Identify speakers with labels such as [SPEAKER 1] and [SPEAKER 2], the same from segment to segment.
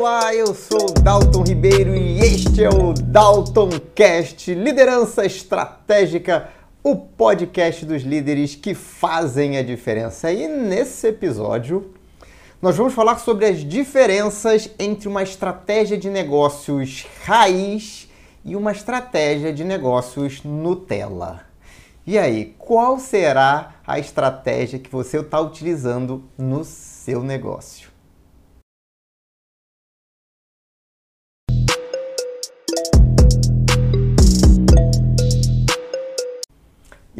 [SPEAKER 1] Olá, eu sou Dalton Ribeiro e este é o Dalton Cast Liderança Estratégica, o podcast dos líderes que fazem a diferença. E nesse episódio, nós vamos falar sobre as diferenças entre uma estratégia de negócios raiz e uma estratégia de negócios Nutella. E aí, qual será a estratégia que você está utilizando no seu negócio?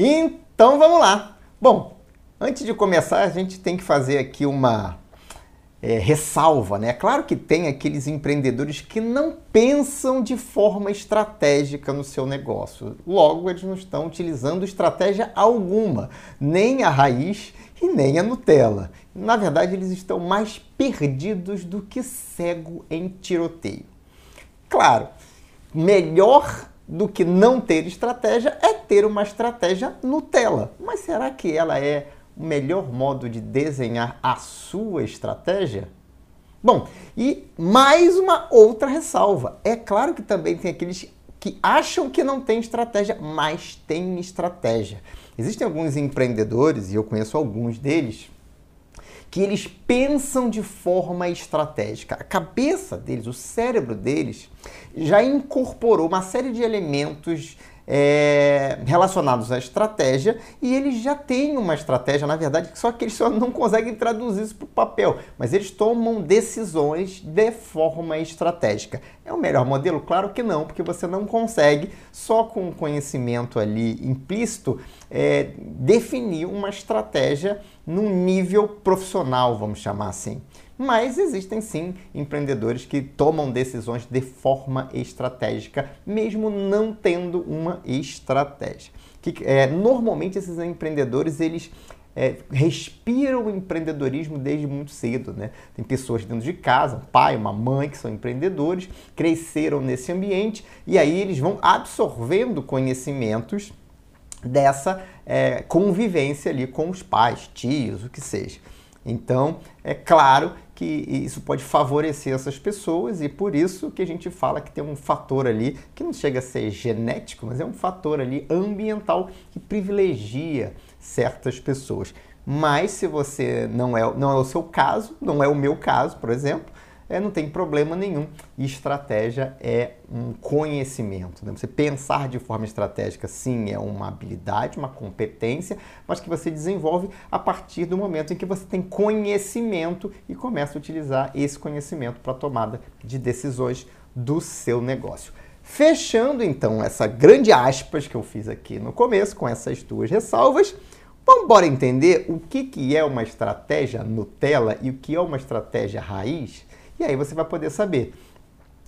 [SPEAKER 1] Então vamos lá. Bom, antes de começar, a gente tem que fazer aqui uma é, ressalva, né? Claro que tem aqueles empreendedores que não pensam de forma estratégica no seu negócio. Logo, eles não estão utilizando estratégia alguma, nem a raiz e nem a Nutella. Na verdade, eles estão mais perdidos do que cego em tiroteio. Claro, melhor do que não ter estratégia é ter uma estratégia Nutella. Mas será que ela é o melhor modo de desenhar a sua estratégia? Bom, e mais uma outra ressalva. É claro que também tem aqueles que acham que não tem estratégia, mas tem estratégia. Existem alguns empreendedores, e eu conheço alguns deles, que eles pensam de forma estratégica. A cabeça deles, o cérebro deles, já incorporou uma série de elementos é, relacionados à estratégia e eles já têm uma estratégia, na verdade, só que eles só não conseguem traduzir isso para o papel, mas eles tomam decisões de forma estratégica. É o melhor modelo? Claro que não, porque você não consegue, só com o conhecimento ali implícito, é, definir uma estratégia num nível profissional, vamos chamar assim. Mas existem sim empreendedores que tomam decisões de forma estratégica, mesmo não tendo uma estratégia. Que, é, normalmente esses empreendedores eles é, respiram o empreendedorismo desde muito cedo, né? Tem pessoas dentro de casa, um pai, uma mãe que são empreendedores, cresceram nesse ambiente e aí eles vão absorvendo conhecimentos dessa é, convivência ali com os pais, tios, o que seja. Então, é claro que isso pode favorecer essas pessoas e por isso que a gente fala que tem um fator ali que não chega a ser genético, mas é um fator ali ambiental que privilegia certas pessoas. Mas se você não é, não é o seu caso, não é o meu caso, por exemplo, é, não tem problema nenhum. E estratégia é um conhecimento. Né? Você pensar de forma estratégica, sim, é uma habilidade, uma competência, mas que você desenvolve a partir do momento em que você tem conhecimento e começa a utilizar esse conhecimento para a tomada de decisões do seu negócio. Fechando então essa grande aspas que eu fiz aqui no começo, com essas duas ressalvas, vamos embora entender o que, que é uma estratégia Nutella e o que é uma estratégia raiz? E aí você vai poder saber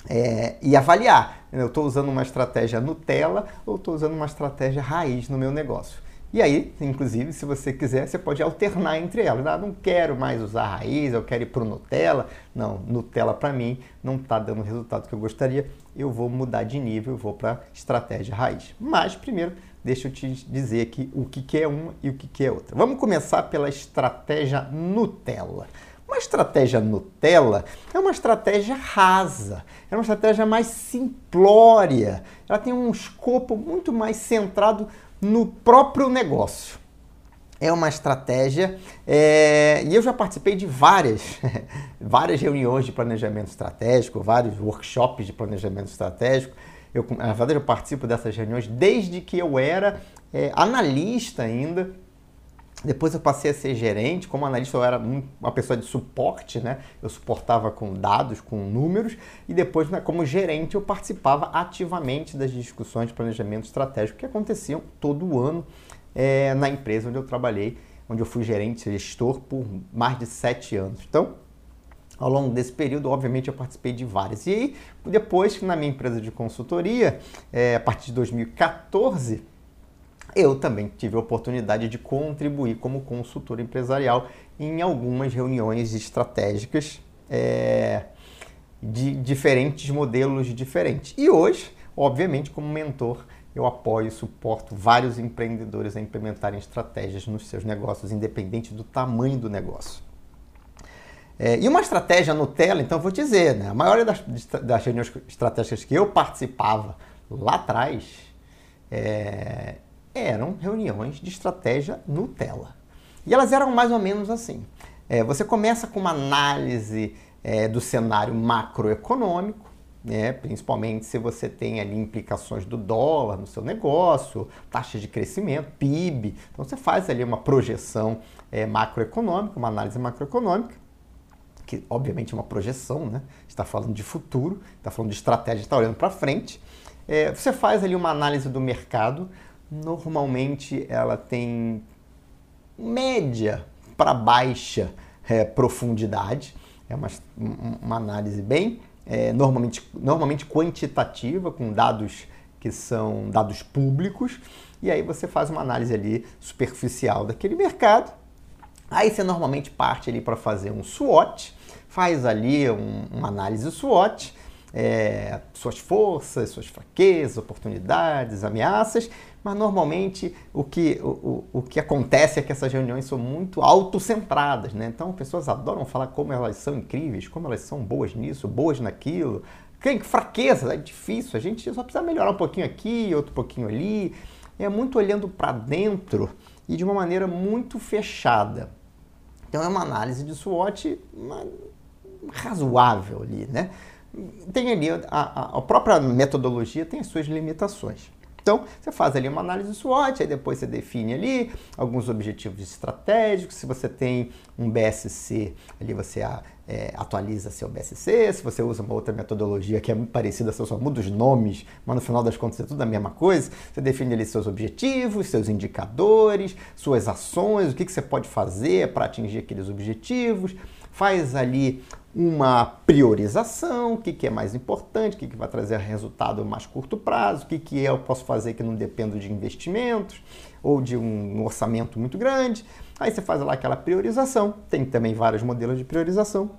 [SPEAKER 1] é, e avaliar. Eu estou usando uma estratégia Nutella ou estou usando uma estratégia raiz no meu negócio. E aí, inclusive, se você quiser, você pode alternar entre elas. Ah, não quero mais usar raiz, eu quero ir para Nutella. Não, Nutella para mim não está dando o resultado que eu gostaria. Eu vou mudar de nível, vou para estratégia raiz. Mas primeiro, deixa eu te dizer aqui o que, que é uma e o que, que é outra. Vamos começar pela estratégia Nutella. Uma estratégia Nutella é uma estratégia rasa, é uma estratégia mais simplória, ela tem um escopo muito mais centrado no próprio negócio. É uma estratégia, é, e eu já participei de várias, várias reuniões de planejamento estratégico, vários workshops de planejamento estratégico. Eu, na verdade, eu participo dessas reuniões desde que eu era é, analista ainda depois eu passei a ser gerente, como analista eu era uma pessoa de suporte, né? Eu suportava com dados, com números, e depois, né, como gerente, eu participava ativamente das discussões de planejamento estratégico que aconteciam todo ano é, na empresa onde eu trabalhei, onde eu fui gerente, gestor por mais de sete anos. Então, ao longo desse período, obviamente, eu participei de várias. E aí, depois, na minha empresa de consultoria, é, a partir de 2014, eu também tive a oportunidade de contribuir como consultor empresarial em algumas reuniões estratégicas é, de diferentes modelos diferentes. E hoje, obviamente, como mentor, eu apoio e suporto vários empreendedores a implementarem estratégias nos seus negócios, independente do tamanho do negócio. É, e uma estratégia Nutella, então vou dizer, né, a maioria das, das reuniões estratégicas que eu participava lá atrás é, eram reuniões de estratégia Nutella. E elas eram mais ou menos assim. É, você começa com uma análise é, do cenário macroeconômico, né, principalmente se você tem ali implicações do dólar no seu negócio, taxa de crescimento, PIB. Então você faz ali uma projeção é, macroeconômica, uma análise macroeconômica, que obviamente é uma projeção, né? está falando de futuro, está falando de estratégia, está olhando para frente. É, você faz ali uma análise do mercado, normalmente ela tem média para baixa é, profundidade, é uma, uma análise bem é, normalmente, normalmente quantitativa, com dados que são dados públicos, e aí você faz uma análise ali superficial daquele mercado. Aí você normalmente parte ali para fazer um SWOT, faz ali um, uma análise SWOT, é, suas forças, suas fraquezas, oportunidades, ameaças, mas normalmente o que, o, o que acontece é que essas reuniões são muito autocentradas, né? Então, pessoas adoram falar como elas são incríveis, como elas são boas nisso, boas naquilo. Tem fraqueza, é difícil, a gente só precisa melhorar um pouquinho aqui, outro pouquinho ali. É muito olhando para dentro e de uma maneira muito fechada. Então, é uma análise de SWOT razoável ali, né? Tem ali, a, a, a própria metodologia tem as suas limitações. Então, você faz ali uma análise SWOT, aí depois você define ali alguns objetivos estratégicos. Se você tem um BSC, ali você é, atualiza seu BSC. Se você usa uma outra metodologia que é parecida, você só muda os nomes, mas no final das contas é tudo a mesma coisa. Você define ali seus objetivos, seus indicadores, suas ações, o que, que você pode fazer para atingir aqueles objetivos. Faz ali uma priorização, o que, que é mais importante, o que, que vai trazer resultado a mais curto prazo, o que, que eu posso fazer que não dependo de investimentos ou de um orçamento muito grande. Aí você faz lá aquela priorização, tem também vários modelos de priorização.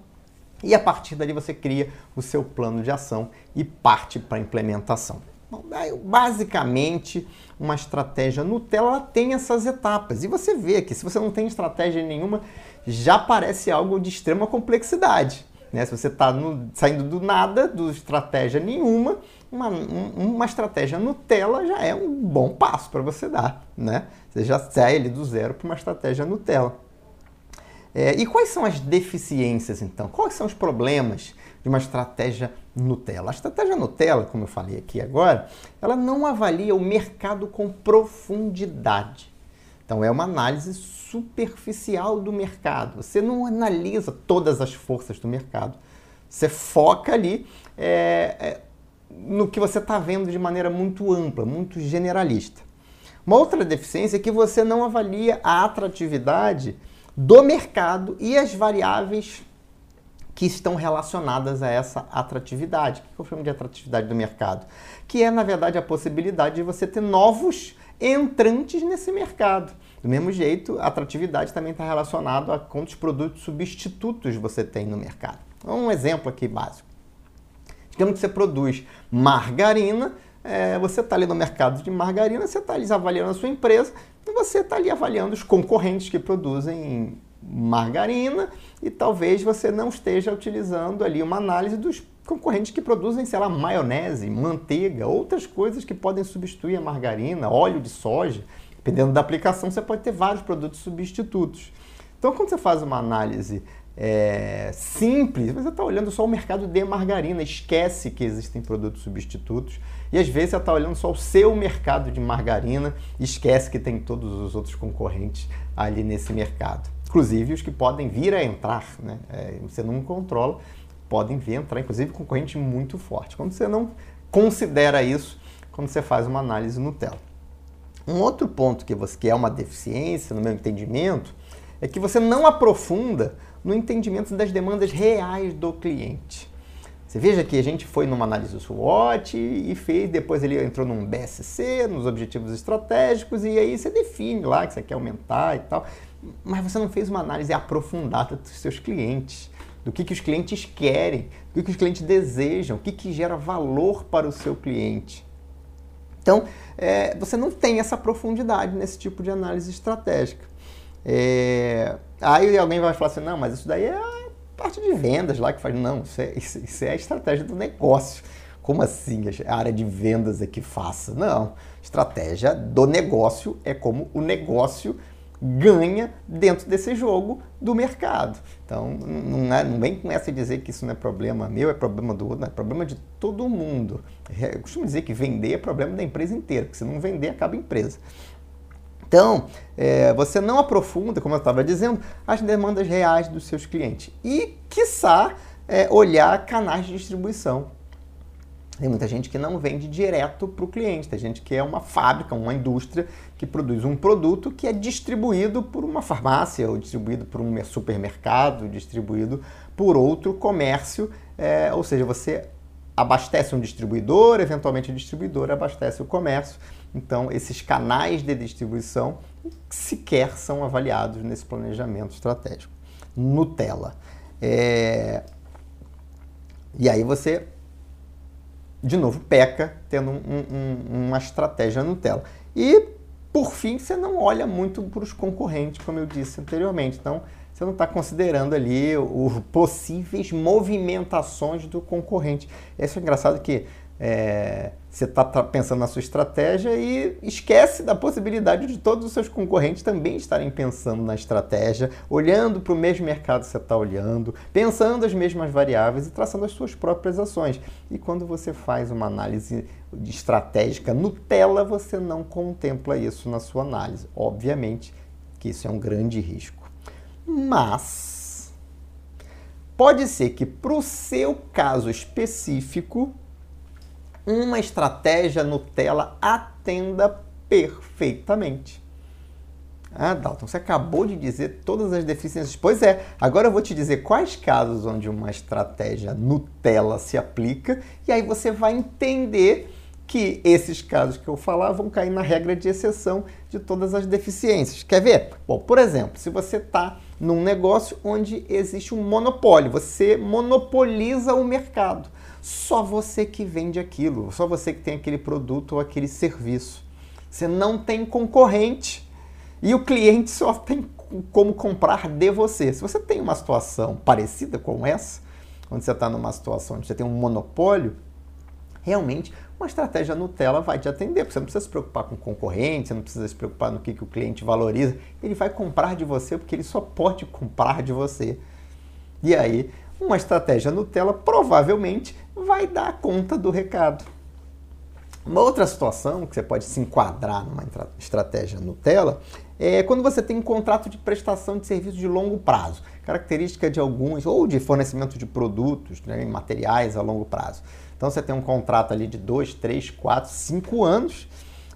[SPEAKER 1] E a partir dali você cria o seu plano de ação e parte para a implementação. Bom, basicamente, uma estratégia Nutella tem essas etapas. E você vê que se você não tem estratégia nenhuma, já parece algo de extrema complexidade. Né? Se você está saindo do nada, do estratégia nenhuma, uma, um, uma estratégia Nutella já é um bom passo para você dar. Né? Você já sai ali do zero para uma estratégia Nutella. É, e quais são as deficiências, então? Quais são os problemas de uma estratégia Nutella? A estratégia Nutella, como eu falei aqui agora, ela não avalia o mercado com profundidade. Então, é uma análise superficial do mercado. Você não analisa todas as forças do mercado. Você foca ali é, é, no que você está vendo de maneira muito ampla, muito generalista. Uma outra deficiência é que você não avalia a atratividade do mercado e as variáveis que estão relacionadas a essa atratividade. O que eu chamo de atratividade do mercado? Que é, na verdade, a possibilidade de você ter novos entrantes nesse mercado. Do mesmo jeito, a atratividade também está relacionada a quantos produtos substitutos você tem no mercado. Um exemplo aqui básico. Digamos que você produz margarina, é, você está ali no mercado de margarina, você está ali avaliando a sua empresa e você está ali avaliando os concorrentes que produzem margarina e talvez você não esteja utilizando ali uma análise dos concorrentes que produzem, sei lá, maionese, manteiga, outras coisas que podem substituir a margarina, óleo de soja. Dependendo da aplicação, você pode ter vários produtos substitutos. Então, quando você faz uma análise é, simples, você está olhando só o mercado de margarina, esquece que existem produtos substitutos. E às vezes você está olhando só o seu mercado de margarina, esquece que tem todos os outros concorrentes ali nesse mercado. Inclusive os que podem vir a entrar, né? É, você não controla, podem vir a entrar, inclusive concorrente muito forte. Quando você não considera isso, quando você faz uma análise Nutella. Um outro ponto que, você, que é uma deficiência no meu entendimento é que você não aprofunda no entendimento das demandas reais do cliente. Você veja que a gente foi numa análise SWOT e fez, depois ele entrou num BSC, nos objetivos estratégicos, e aí você define lá que você quer aumentar e tal, mas você não fez uma análise aprofundada dos seus clientes do que, que os clientes querem, do que, que os clientes desejam, o que, que gera valor para o seu cliente. Então, é, você não tem essa profundidade nesse tipo de análise estratégica. É, aí alguém vai falar assim, não, mas isso daí é parte de vendas lá que faz. Não, isso é, isso é a estratégia do negócio. Como assim a área de vendas é que faça? Não, estratégia do negócio é como o negócio ganha dentro desse jogo do mercado. Então, não, é, não vem com essa dizer que isso não é problema meu, é problema do outro, é problema de todo mundo. É, eu costumo dizer que vender é problema da empresa inteira, porque se não vender, acaba a empresa. Então, é, você não aprofunda, como eu estava dizendo, as demandas reais dos seus clientes. E, quiçá, é, olhar canais de distribuição. Tem muita gente que não vende direto para o cliente, tem gente que é uma fábrica, uma indústria que produz um produto que é distribuído por uma farmácia, ou distribuído por um supermercado, distribuído por outro comércio, é, ou seja, você abastece um distribuidor, eventualmente o distribuidor abastece o comércio. Então, esses canais de distribuição sequer são avaliados nesse planejamento estratégico. Nutella. É... E aí você de novo, peca tendo um, um, uma estratégia Nutella. E, por fim, você não olha muito para os concorrentes, como eu disse anteriormente. Então, você não está considerando ali os possíveis movimentações do concorrente. Isso é engraçado que é, você está pensando na sua estratégia e esquece da possibilidade de todos os seus concorrentes também estarem pensando na estratégia, olhando para o mesmo mercado que você está olhando, pensando as mesmas variáveis e traçando as suas próprias ações. E quando você faz uma análise estratégica Nutella, você não contempla isso na sua análise. Obviamente que isso é um grande risco. Mas pode ser que para o seu caso específico uma estratégia Nutella atenda perfeitamente. Ah, Dalton, você acabou de dizer todas as deficiências. Pois é, agora eu vou te dizer quais casos onde uma estratégia Nutella se aplica e aí você vai entender que esses casos que eu falar vão cair na regra de exceção de todas as deficiências. Quer ver? Bom, por exemplo, se você está num negócio onde existe um monopólio, você monopoliza o mercado só você que vende aquilo, só você que tem aquele produto ou aquele serviço. Você não tem concorrente e o cliente só tem como comprar de você. Se você tem uma situação parecida com essa, onde você está numa situação onde você tem um monopólio, realmente uma estratégia Nutella vai te atender, porque você não precisa se preocupar com concorrente, você não precisa se preocupar no que, que o cliente valoriza, ele vai comprar de você porque ele só pode comprar de você. E aí uma estratégia Nutella provavelmente vai dar conta do recado. Uma outra situação que você pode se enquadrar numa estratégia Nutella é quando você tem um contrato de prestação de serviço de longo prazo, característica de alguns, ou de fornecimento de produtos, né, materiais a longo prazo. Então você tem um contrato ali de 2, 3, 4, 5 anos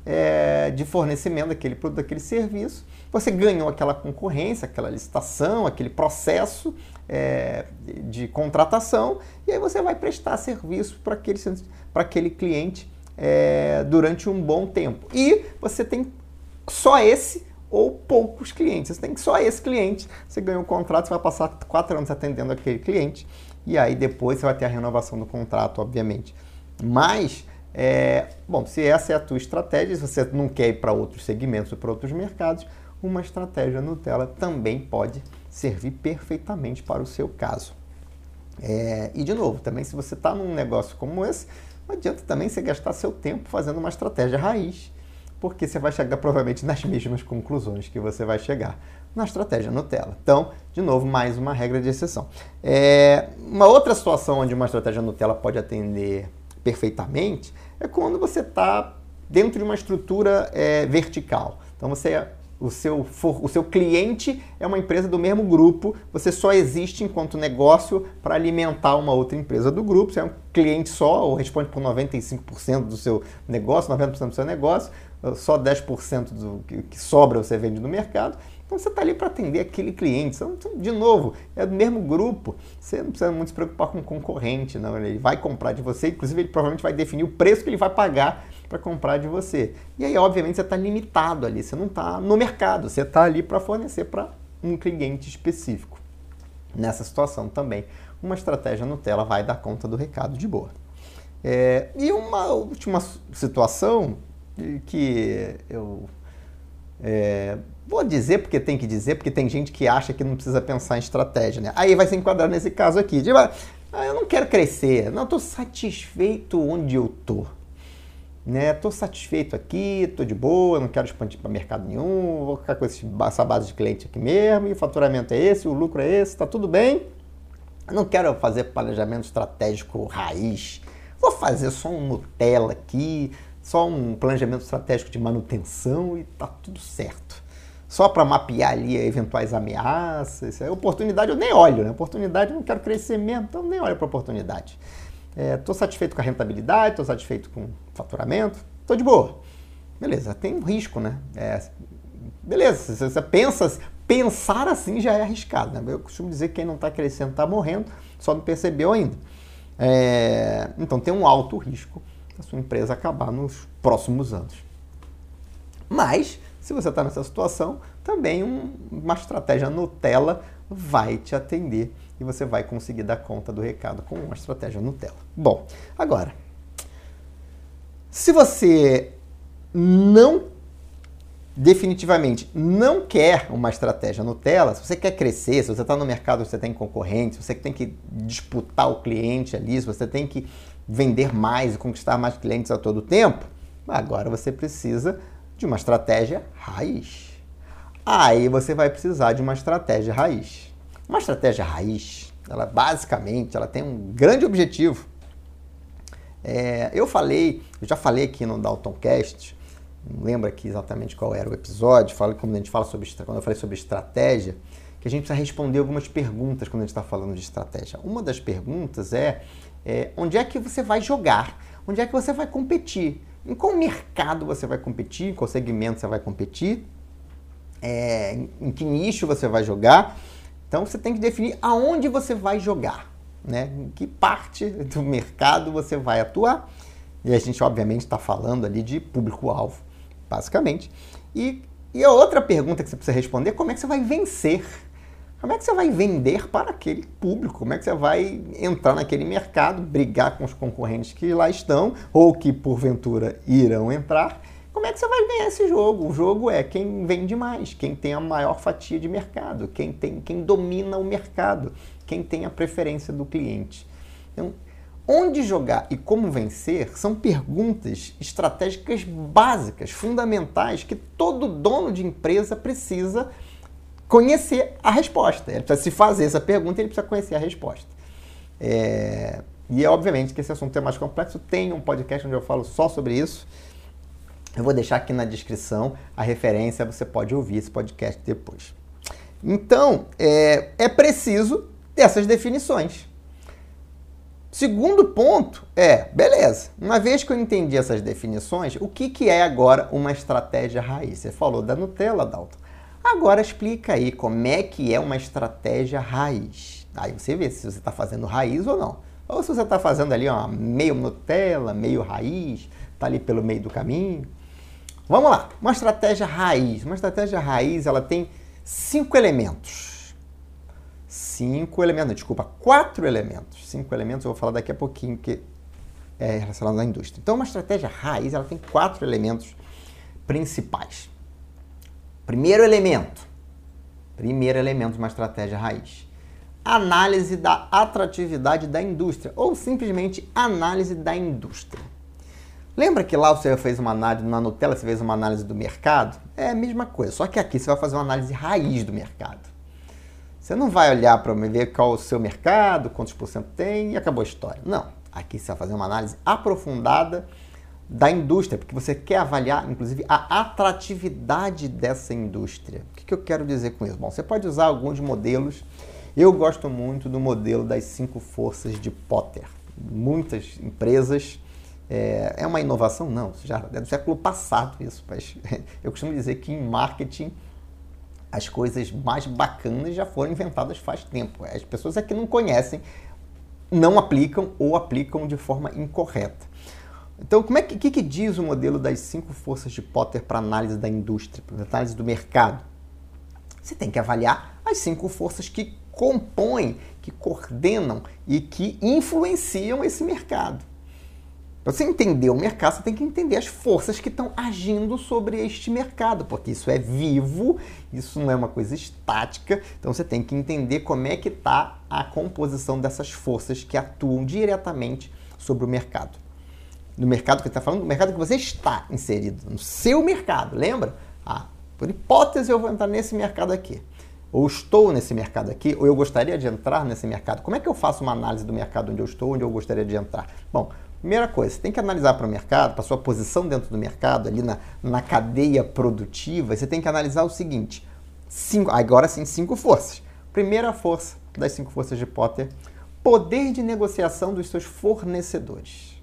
[SPEAKER 1] é, de fornecimento daquele produto, daquele serviço. Você ganhou aquela concorrência, aquela licitação, aquele processo, é, de contratação e aí você vai prestar serviço para aquele, aquele cliente é, durante um bom tempo. E você tem só esse ou poucos clientes. Você tem só esse cliente, você ganhou o um contrato, você vai passar quatro anos atendendo aquele cliente e aí depois você vai ter a renovação do contrato, obviamente. Mas, é, bom, se essa é a tua estratégia, se você não quer ir para outros segmentos ou para outros mercados, uma estratégia Nutella também pode servir perfeitamente para o seu caso. É, e de novo, também se você está num negócio como esse, não adianta também você gastar seu tempo fazendo uma estratégia raiz, porque você vai chegar provavelmente nas mesmas conclusões que você vai chegar na estratégia Nutella. Então, de novo, mais uma regra de exceção. É, uma outra situação onde uma estratégia Nutella pode atender perfeitamente é quando você está dentro de uma estrutura é, vertical. Então, você o seu, for, o seu cliente é uma empresa do mesmo grupo, você só existe enquanto negócio para alimentar uma outra empresa do grupo, você é um cliente só, ou responde por 95% do seu negócio, 90% do seu negócio, só 10% do que sobra você vende no mercado. Então você está ali para atender aquele cliente. De novo, é do mesmo grupo. Você não precisa muito se preocupar com o concorrente, não. Ele vai comprar de você, inclusive ele provavelmente vai definir o preço que ele vai pagar para comprar de você. E aí, obviamente, você está limitado ali, você não está no mercado, você está ali para fornecer para um cliente específico. Nessa situação também, uma estratégia Nutella vai dar conta do recado de boa. É, e uma última situação que eu é, Vou dizer porque tem que dizer, porque tem gente que acha que não precisa pensar em estratégia, né? Aí vai se enquadrar nesse caso aqui. Tipo, ah, eu não quero crescer, não estou satisfeito onde eu estou. Né? Satisfeito aqui, estou de boa, não quero expandir para mercado nenhum, vou ficar com essa base de cliente aqui mesmo, e o faturamento é esse, o lucro é esse, está tudo bem. não quero fazer planejamento estratégico raiz, vou fazer só um Nutella aqui, só um planejamento estratégico de manutenção e está tudo certo só para mapear ali eventuais ameaças. É oportunidade eu nem olho, né? Oportunidade eu não quero crescer então nem olho para oportunidade. Estou é, satisfeito com a rentabilidade, estou satisfeito com o faturamento, estou de boa. Beleza, tem um risco, né? É, beleza, você pensa, pensar assim já é arriscado, né? Eu costumo dizer que quem não está crescendo está morrendo, só não percebeu ainda. É, então tem um alto risco da sua empresa acabar nos próximos anos. Mas se você está nessa situação, também um, uma estratégia Nutella vai te atender e você vai conseguir dar conta do recado com uma estratégia Nutella. Bom, agora, se você não definitivamente não quer uma estratégia Nutella, se você quer crescer, se você está no mercado, você tem concorrente, se você tem que disputar o cliente ali, se você tem que vender mais e conquistar mais clientes a todo tempo, agora você precisa de uma estratégia raiz. Aí você vai precisar de uma estratégia raiz. Uma estratégia raiz, ela basicamente, ela tem um grande objetivo. É, eu falei, eu já falei aqui no Daltoncast, não lembro aqui exatamente qual era o episódio, falei quando a gente fala sobre quando eu falei sobre estratégia, que a gente precisa responder algumas perguntas quando a gente está falando de estratégia. Uma das perguntas é, é onde é que você vai jogar, onde é que você vai competir. Em qual mercado você vai competir, em qual segmento você vai competir, é, em que nicho você vai jogar. Então você tem que definir aonde você vai jogar, né? em que parte do mercado você vai atuar. E a gente, obviamente, está falando ali de público-alvo, basicamente. E, e a outra pergunta que você precisa responder é como é que você vai vencer como é que você vai vender para aquele público? Como é que você vai entrar naquele mercado, brigar com os concorrentes que lá estão ou que porventura irão entrar? Como é que você vai ganhar esse jogo? O jogo é quem vende mais, quem tem a maior fatia de mercado, quem, tem, quem domina o mercado, quem tem a preferência do cliente. Então, onde jogar e como vencer são perguntas estratégicas básicas, fundamentais, que todo dono de empresa precisa conhecer a resposta. Ele precisa se fazer essa pergunta, ele precisa conhecer a resposta. É... E é obviamente que esse assunto é mais complexo. Tem um podcast onde eu falo só sobre isso. Eu vou deixar aqui na descrição a referência, você pode ouvir esse podcast depois. Então, é, é preciso dessas definições. Segundo ponto é, beleza, uma vez que eu entendi essas definições, o que, que é agora uma estratégia raiz? Você falou da Nutella, Dalton. Agora explica aí como é que é uma estratégia raiz. Aí você vê se você está fazendo raiz ou não. Ou se você está fazendo ali ó, meio Nutella, meio raiz, está ali pelo meio do caminho. Vamos lá, uma estratégia raiz. Uma estratégia raiz ela tem cinco elementos. Cinco elementos, desculpa, quatro elementos. Cinco elementos eu vou falar daqui a pouquinho que é relacionado à indústria. Então, uma estratégia raiz ela tem quatro elementos principais. Primeiro elemento. Primeiro elemento de uma estratégia raiz. Análise da atratividade da indústria, ou simplesmente análise da indústria. Lembra que lá você fez uma análise na Nutella, você fez uma análise do mercado? É a mesma coisa, só que aqui você vai fazer uma análise raiz do mercado. Você não vai olhar para ver qual é o seu mercado, quantos por cento tem e acabou a história. Não. Aqui você vai fazer uma análise aprofundada da indústria, porque você quer avaliar, inclusive, a atratividade dessa indústria. O que, eu quero dizer com isso? Bom, você pode usar alguns modelos. Eu gosto muito do modelo das cinco forças de Potter. Muitas empresas. É, é uma inovação? Não, já é do século passado isso, mas eu costumo dizer que em marketing as coisas mais bacanas já foram inventadas faz tempo. As pessoas é que não conhecem, não aplicam ou aplicam de forma incorreta. Então, como é que, que, que diz o modelo das cinco forças de Potter para análise da indústria, para análise do mercado? Você tem que avaliar as cinco forças que compõem, que coordenam e que influenciam esse mercado. Para você entender o mercado, você tem que entender as forças que estão agindo sobre este mercado, porque isso é vivo, isso não é uma coisa estática. Então você tem que entender como é que está a composição dessas forças que atuam diretamente sobre o mercado. No mercado que está falando, do mercado que você está inserido, no seu mercado, lembra? Ah, por hipótese eu vou entrar nesse mercado aqui ou estou nesse mercado aqui, ou eu gostaria de entrar nesse mercado. Como é que eu faço uma análise do mercado onde eu estou, onde eu gostaria de entrar? Bom, primeira coisa, você tem que analisar para o mercado, para a sua posição dentro do mercado, ali na, na cadeia produtiva, você tem que analisar o seguinte: cinco, agora sim, cinco forças. Primeira força das cinco forças de Potter, poder de negociação dos seus fornecedores.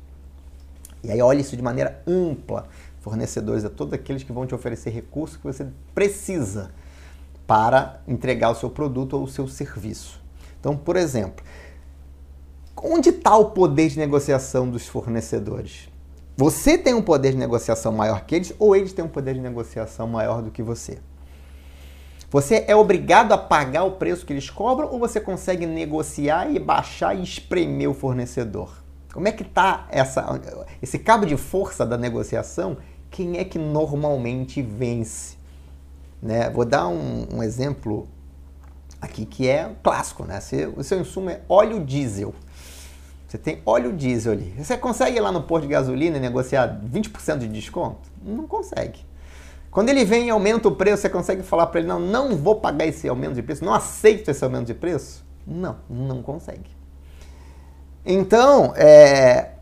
[SPEAKER 1] E aí olha isso de maneira ampla. Fornecedores é todos aqueles que vão te oferecer recursos que você precisa para entregar o seu produto ou o seu serviço. Então, por exemplo, onde está o poder de negociação dos fornecedores? Você tem um poder de negociação maior que eles ou eles têm um poder de negociação maior do que você? Você é obrigado a pagar o preço que eles cobram ou você consegue negociar e baixar e espremer o fornecedor? Como é que está esse cabo de força da negociação? Quem é que normalmente vence? Né? Vou dar um, um exemplo aqui que é clássico, né? Se, o seu insumo é óleo diesel. Você tem óleo diesel ali. Você consegue ir lá no posto de gasolina e negociar 20% de desconto? Não consegue. Quando ele vem e aumenta o preço, você consegue falar para ele: não, não vou pagar esse aumento de preço, não aceito esse aumento de preço? Não, não consegue. Então, é,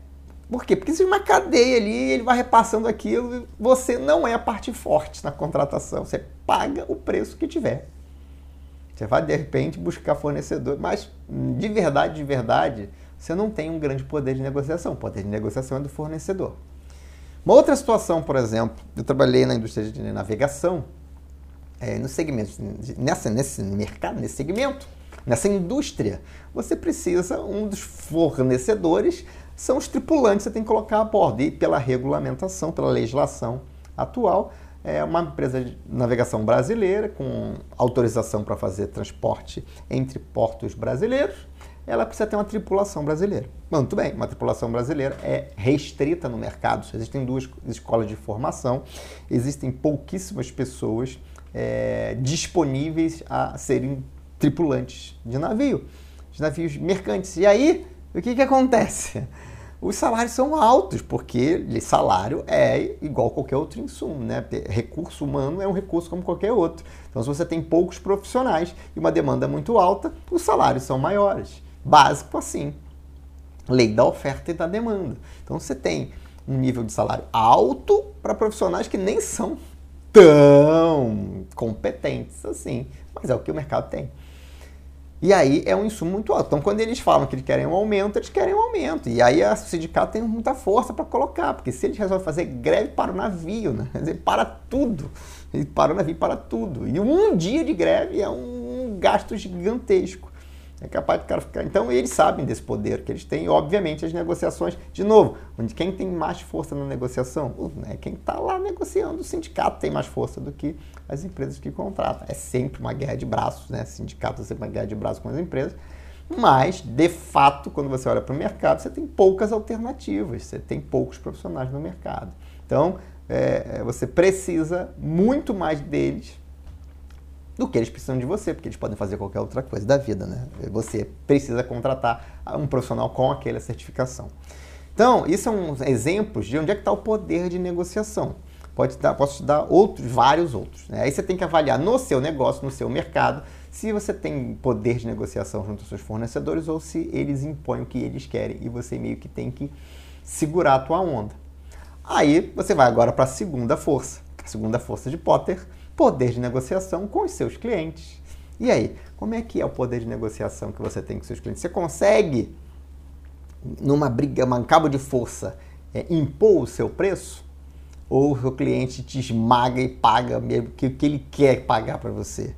[SPEAKER 1] por quê? Porque existe uma cadeia ali, ele vai repassando aquilo, você não é a parte forte na contratação, você paga o preço que tiver. Você vai de repente buscar fornecedor, mas de verdade, de verdade, você não tem um grande poder de negociação. O poder de negociação é do fornecedor. Uma outra situação, por exemplo, eu trabalhei na indústria de navegação, é, no segmento, nessa, nesse mercado, nesse segmento, nessa indústria, você precisa, um dos fornecedores são os tripulantes que você tem que colocar a bordo. E pela regulamentação, pela legislação atual, é uma empresa de navegação brasileira com autorização para fazer transporte entre portos brasileiros, ela precisa ter uma tripulação brasileira. Muito bem, uma tripulação brasileira é restrita no mercado. Existem duas escolas de formação, existem pouquíssimas pessoas é, disponíveis a serem tripulantes de navio, de navios mercantes. E aí, o que, que acontece? Os salários são altos, porque salário é igual a qualquer outro insumo, né? Recurso humano é um recurso como qualquer outro. Então, se você tem poucos profissionais e uma demanda muito alta, os salários são maiores. Básico assim. Lei da oferta e da demanda. Então, você tem um nível de salário alto para profissionais que nem são tão competentes assim, mas é o que o mercado tem. E aí é um insumo muito alto. Então, quando eles falam que eles querem um aumento, eles querem um aumento. E aí o sindicato tem muita força para colocar, porque se eles resolvem fazer greve para o navio, né? Quer dizer, para tudo. E para o navio, para tudo. E um dia de greve é um gasto gigantesco. É capaz de cara ficar. Então eles sabem desse poder que eles têm, e obviamente as negociações, de novo, onde quem tem mais força na negociação, né, quem está lá negociando, o sindicato tem mais força do que as empresas que contratam. É sempre uma guerra de braços, né? Sindicato é sempre uma guerra de braços com as empresas. Mas, de fato, quando você olha para o mercado, você tem poucas alternativas, você tem poucos profissionais no mercado. Então, é, você precisa muito mais deles do que eles precisam de você, porque eles podem fazer qualquer outra coisa da vida, né? Você precisa contratar um profissional com aquela certificação. Então, isso são exemplos de onde é que está o poder de negociação. Pode dar, posso te dar outros, vários outros. Né? Aí você tem que avaliar no seu negócio, no seu mercado, se você tem poder de negociação junto aos seus fornecedores ou se eles impõem o que eles querem e você meio que tem que segurar a tua onda. Aí você vai agora para a segunda força, a segunda força de Potter, poder de negociação com os seus clientes. E aí, como é que é o poder de negociação que você tem com seus clientes? Você consegue, numa briga, um cabo de força, é, impor o seu preço? Ou o seu cliente te esmaga e paga mesmo que o que ele quer pagar para você?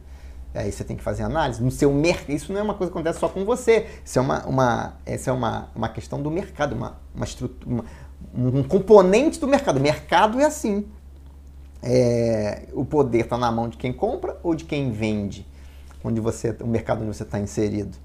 [SPEAKER 1] Aí você tem que fazer análise. No seu mercado, isso não é uma coisa que acontece só com você. Isso é uma, uma, essa é uma, uma questão do mercado, uma, uma estrutura, uma, um componente do mercado. O mercado é assim é, o poder está na mão de quem compra ou de quem vende, onde você, o mercado onde você está inserido.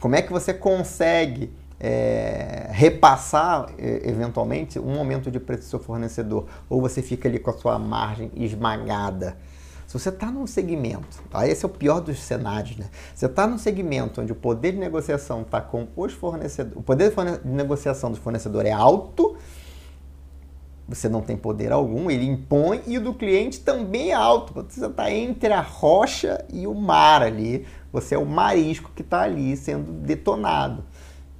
[SPEAKER 1] Como é que você consegue é, repassar eventualmente um aumento de preço do seu fornecedor, ou você fica ali com a sua margem esmagada. Se você está num segmento, tá? esse é o pior dos cenários, né? Você está num segmento onde o poder de negociação está com os fornecedores, o poder de negociação do fornecedor é alto, você não tem poder algum, ele impõe, e o do cliente também é alto. Você está entre a rocha e o mar ali, você é o marisco que está ali sendo detonado.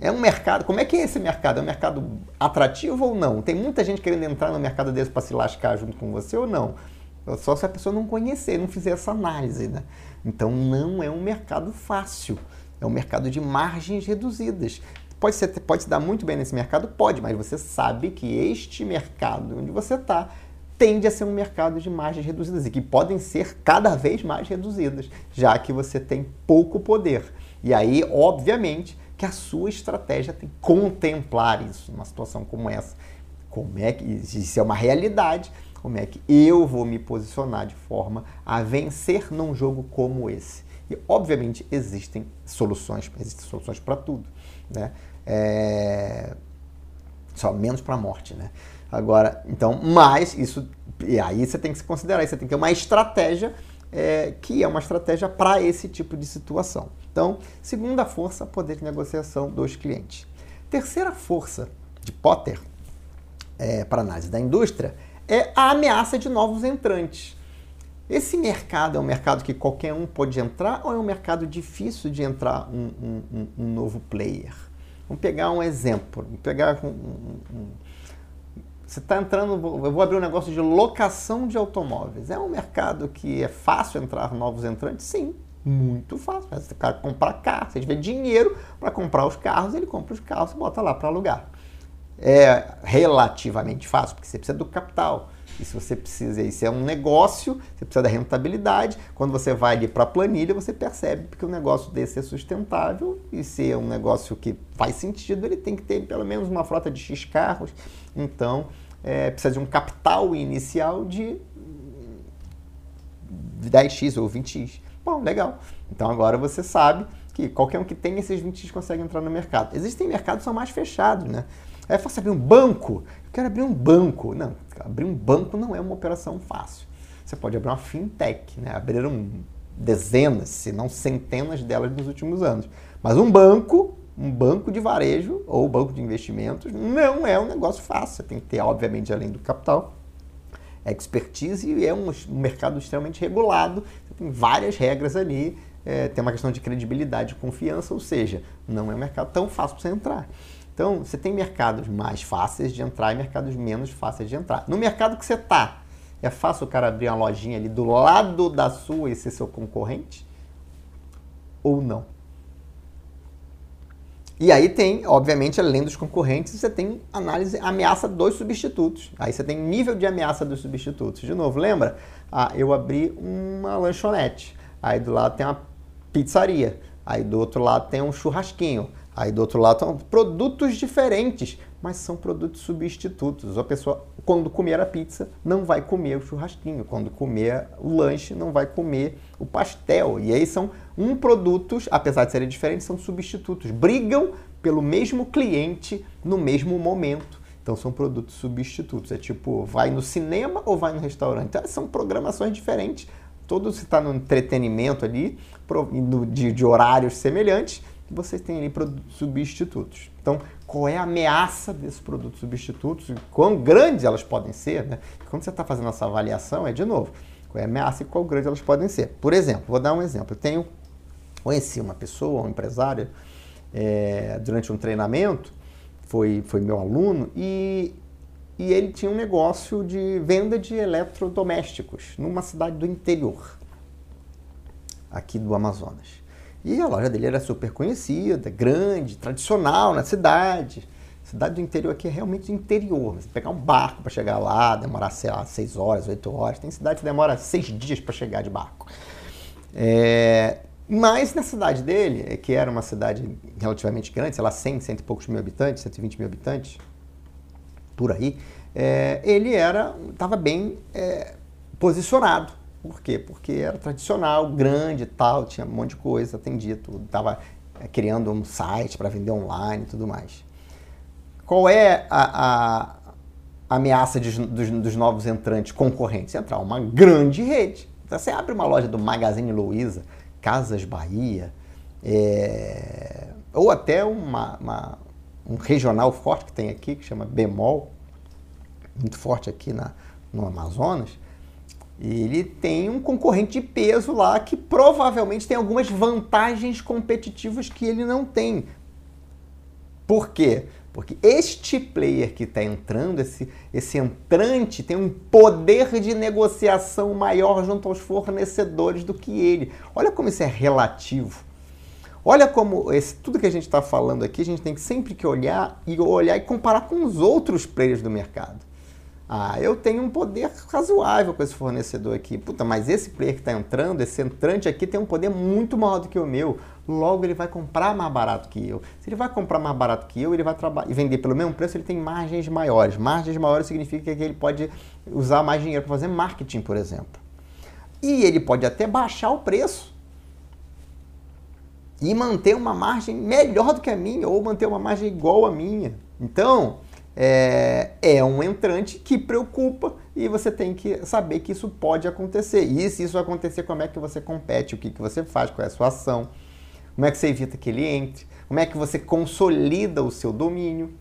[SPEAKER 1] É um mercado. Como é que é esse mercado? É um mercado atrativo ou não? Tem muita gente querendo entrar no mercado desse para se lascar junto com você ou não? Só se a pessoa não conhecer, não fizer essa análise, né? Então não é um mercado fácil. É um mercado de margens reduzidas. Pode, ser, pode se dar muito bem nesse mercado? Pode, mas você sabe que este mercado onde você está tende a ser um mercado de margens reduzidas e que podem ser cada vez mais reduzidas, já que você tem pouco poder. E aí, obviamente, que a sua estratégia tem que contemplar isso, numa situação como essa. Como é que isso é uma realidade? Como é que eu vou me posicionar de forma a vencer num jogo como esse? E obviamente existem soluções, existem soluções para tudo, né? É... Só menos para a morte, né? Agora, então, mas isso. E aí você tem que se considerar, você tem que ter uma estratégia é, que é uma estratégia para esse tipo de situação. Então, segunda força, poder de negociação dos clientes. Terceira força de Potter é, para análise da indústria é a ameaça de novos entrantes. Esse mercado é um mercado que qualquer um pode entrar ou é um mercado difícil de entrar um, um, um novo player? Vamos pegar um exemplo. Vamos pegar um, você está entrando, eu vou abrir um negócio de locação de automóveis. É um mercado que é fácil entrar novos entrantes? Sim, muito fácil. Você quer comprar carro, você tiver dinheiro para comprar os carros, ele compra os carros e bota lá para alugar. É relativamente fácil, porque você precisa do capital. E se você precisa, isso é um negócio, você precisa da rentabilidade. Quando você vai ali para a planilha, você percebe que o negócio desse é sustentável e se é um negócio que faz sentido, ele tem que ter pelo menos uma frota de X carros. Então, é, precisa de um capital inicial de 10x ou 20x. Bom, legal. Então agora você sabe que qualquer um que tem esses 20x consegue entrar no mercado. Existem mercados que são mais fechados, né? É fácil abrir um banco. Eu quero abrir um banco. Não, abrir um banco não é uma operação fácil. Você pode abrir uma fintech, né? Abriram dezenas, se não centenas delas nos últimos anos. Mas um banco, um banco de varejo ou banco de investimentos não é um negócio fácil. Você tem que ter, obviamente, além do capital, expertise e é um, mercado extremamente regulado. Tem várias regras ali. É, tem uma questão de credibilidade e confiança, ou seja, não é um mercado tão fácil para você entrar. Então, você tem mercados mais fáceis de entrar e mercados menos fáceis de entrar. No mercado que você está, é fácil o cara abrir uma lojinha ali do lado da sua e ser seu concorrente? Ou não? E aí tem, obviamente, além dos concorrentes, você tem análise, ameaça dos substitutos. Aí você tem nível de ameaça dos substitutos. De novo, lembra? Ah, eu abri uma lanchonete. Aí do lado tem uma pizzaria. Aí do outro lado tem um churrasquinho. Aí do outro lado são produtos diferentes, mas são produtos substitutos. A pessoa, quando comer a pizza, não vai comer o churrasquinho. Quando comer o lanche, não vai comer o pastel. E aí são um produtos, apesar de serem diferentes, são substitutos. Brigam pelo mesmo cliente no mesmo momento. Então são produtos substitutos. É tipo, vai no cinema ou vai no restaurante. Então, são programações diferentes. Todo se está no entretenimento ali, de, de horários semelhantes, vocês têm ali produtos substitutos. Então, qual é a ameaça desses produtos substitutos e quão grandes elas podem ser? Né? Quando você está fazendo essa avaliação, é de novo, qual é a ameaça e quão grande elas podem ser. Por exemplo, vou dar um exemplo. Eu tenho, conheci uma pessoa, um empresário, é, durante um treinamento, foi, foi meu aluno, e, e ele tinha um negócio de venda de eletrodomésticos numa cidade do interior, aqui do Amazonas. E a loja dele era super conhecida, grande, tradicional na cidade. cidade do interior aqui é realmente interior. Você pegar um barco para chegar lá, demorar, sei lá, 6 horas, 8 horas. Tem cidade que demora 6 dias para chegar de barco. É... Mas na cidade dele, que era uma cidade relativamente grande, sei lá, 100, 100 e poucos mil habitantes, 120 mil habitantes, por aí, é... ele era, estava bem é... posicionado por quê? Porque era tradicional, grande e tal, tinha um monte de coisa, atendia tudo. Tava, é, criando um site para vender online e tudo mais. Qual é a, a ameaça de, dos, dos, novos entrantes concorrentes? Entrar uma grande rede. Então, você abre uma loja do Magazine Luiza, Casas Bahia, é, ou até uma, uma, um regional forte que tem aqui, que chama Bemol, muito forte aqui na, no Amazonas, ele tem um concorrente de peso lá que provavelmente tem algumas vantagens competitivas que ele não tem. Por quê? Porque este player que está entrando, esse, esse entrante, tem um poder de negociação maior junto aos fornecedores do que ele. Olha como isso é relativo. Olha como esse, tudo que a gente está falando aqui, a gente tem que sempre que olhar e olhar e comparar com os outros players do mercado. Ah, eu tenho um poder razoável com esse fornecedor aqui. Puta, mas esse player que está entrando, esse entrante aqui tem um poder muito maior do que o meu. Logo, ele vai comprar mais barato que eu. Se ele vai comprar mais barato que eu, ele vai e vender pelo mesmo preço, ele tem margens maiores. Margens maiores significa que ele pode usar mais dinheiro para fazer marketing, por exemplo. E ele pode até baixar o preço e manter uma margem melhor do que a minha, ou manter uma margem igual à minha. Então, é, é, um entrante que preocupa e você tem que saber que isso pode acontecer. E se isso acontecer, como é que você compete, o que, que você faz, qual é a sua ação, como é que você evita que ele entre, como é que você consolida o seu domínio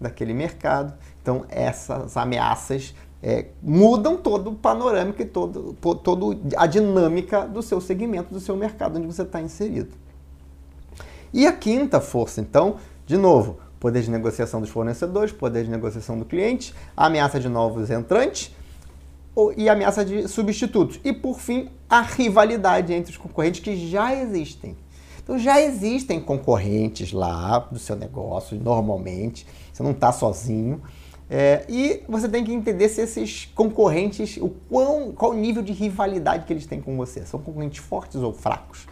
[SPEAKER 1] daquele mercado. Então, essas ameaças é, mudam todo o panorâmico e todo, todo a dinâmica do seu segmento, do seu mercado onde você está inserido. E a quinta força, então, de novo, poder de negociação dos fornecedores, poder de negociação do cliente, ameaça de novos entrantes e ameaça de substitutos. E, por fim, a rivalidade entre os concorrentes que já existem. Então, já existem concorrentes lá do seu negócio, normalmente, você não está sozinho. É, e você tem que entender se esses concorrentes, o quão, qual o nível de rivalidade que eles têm com você. São concorrentes fortes ou fracos?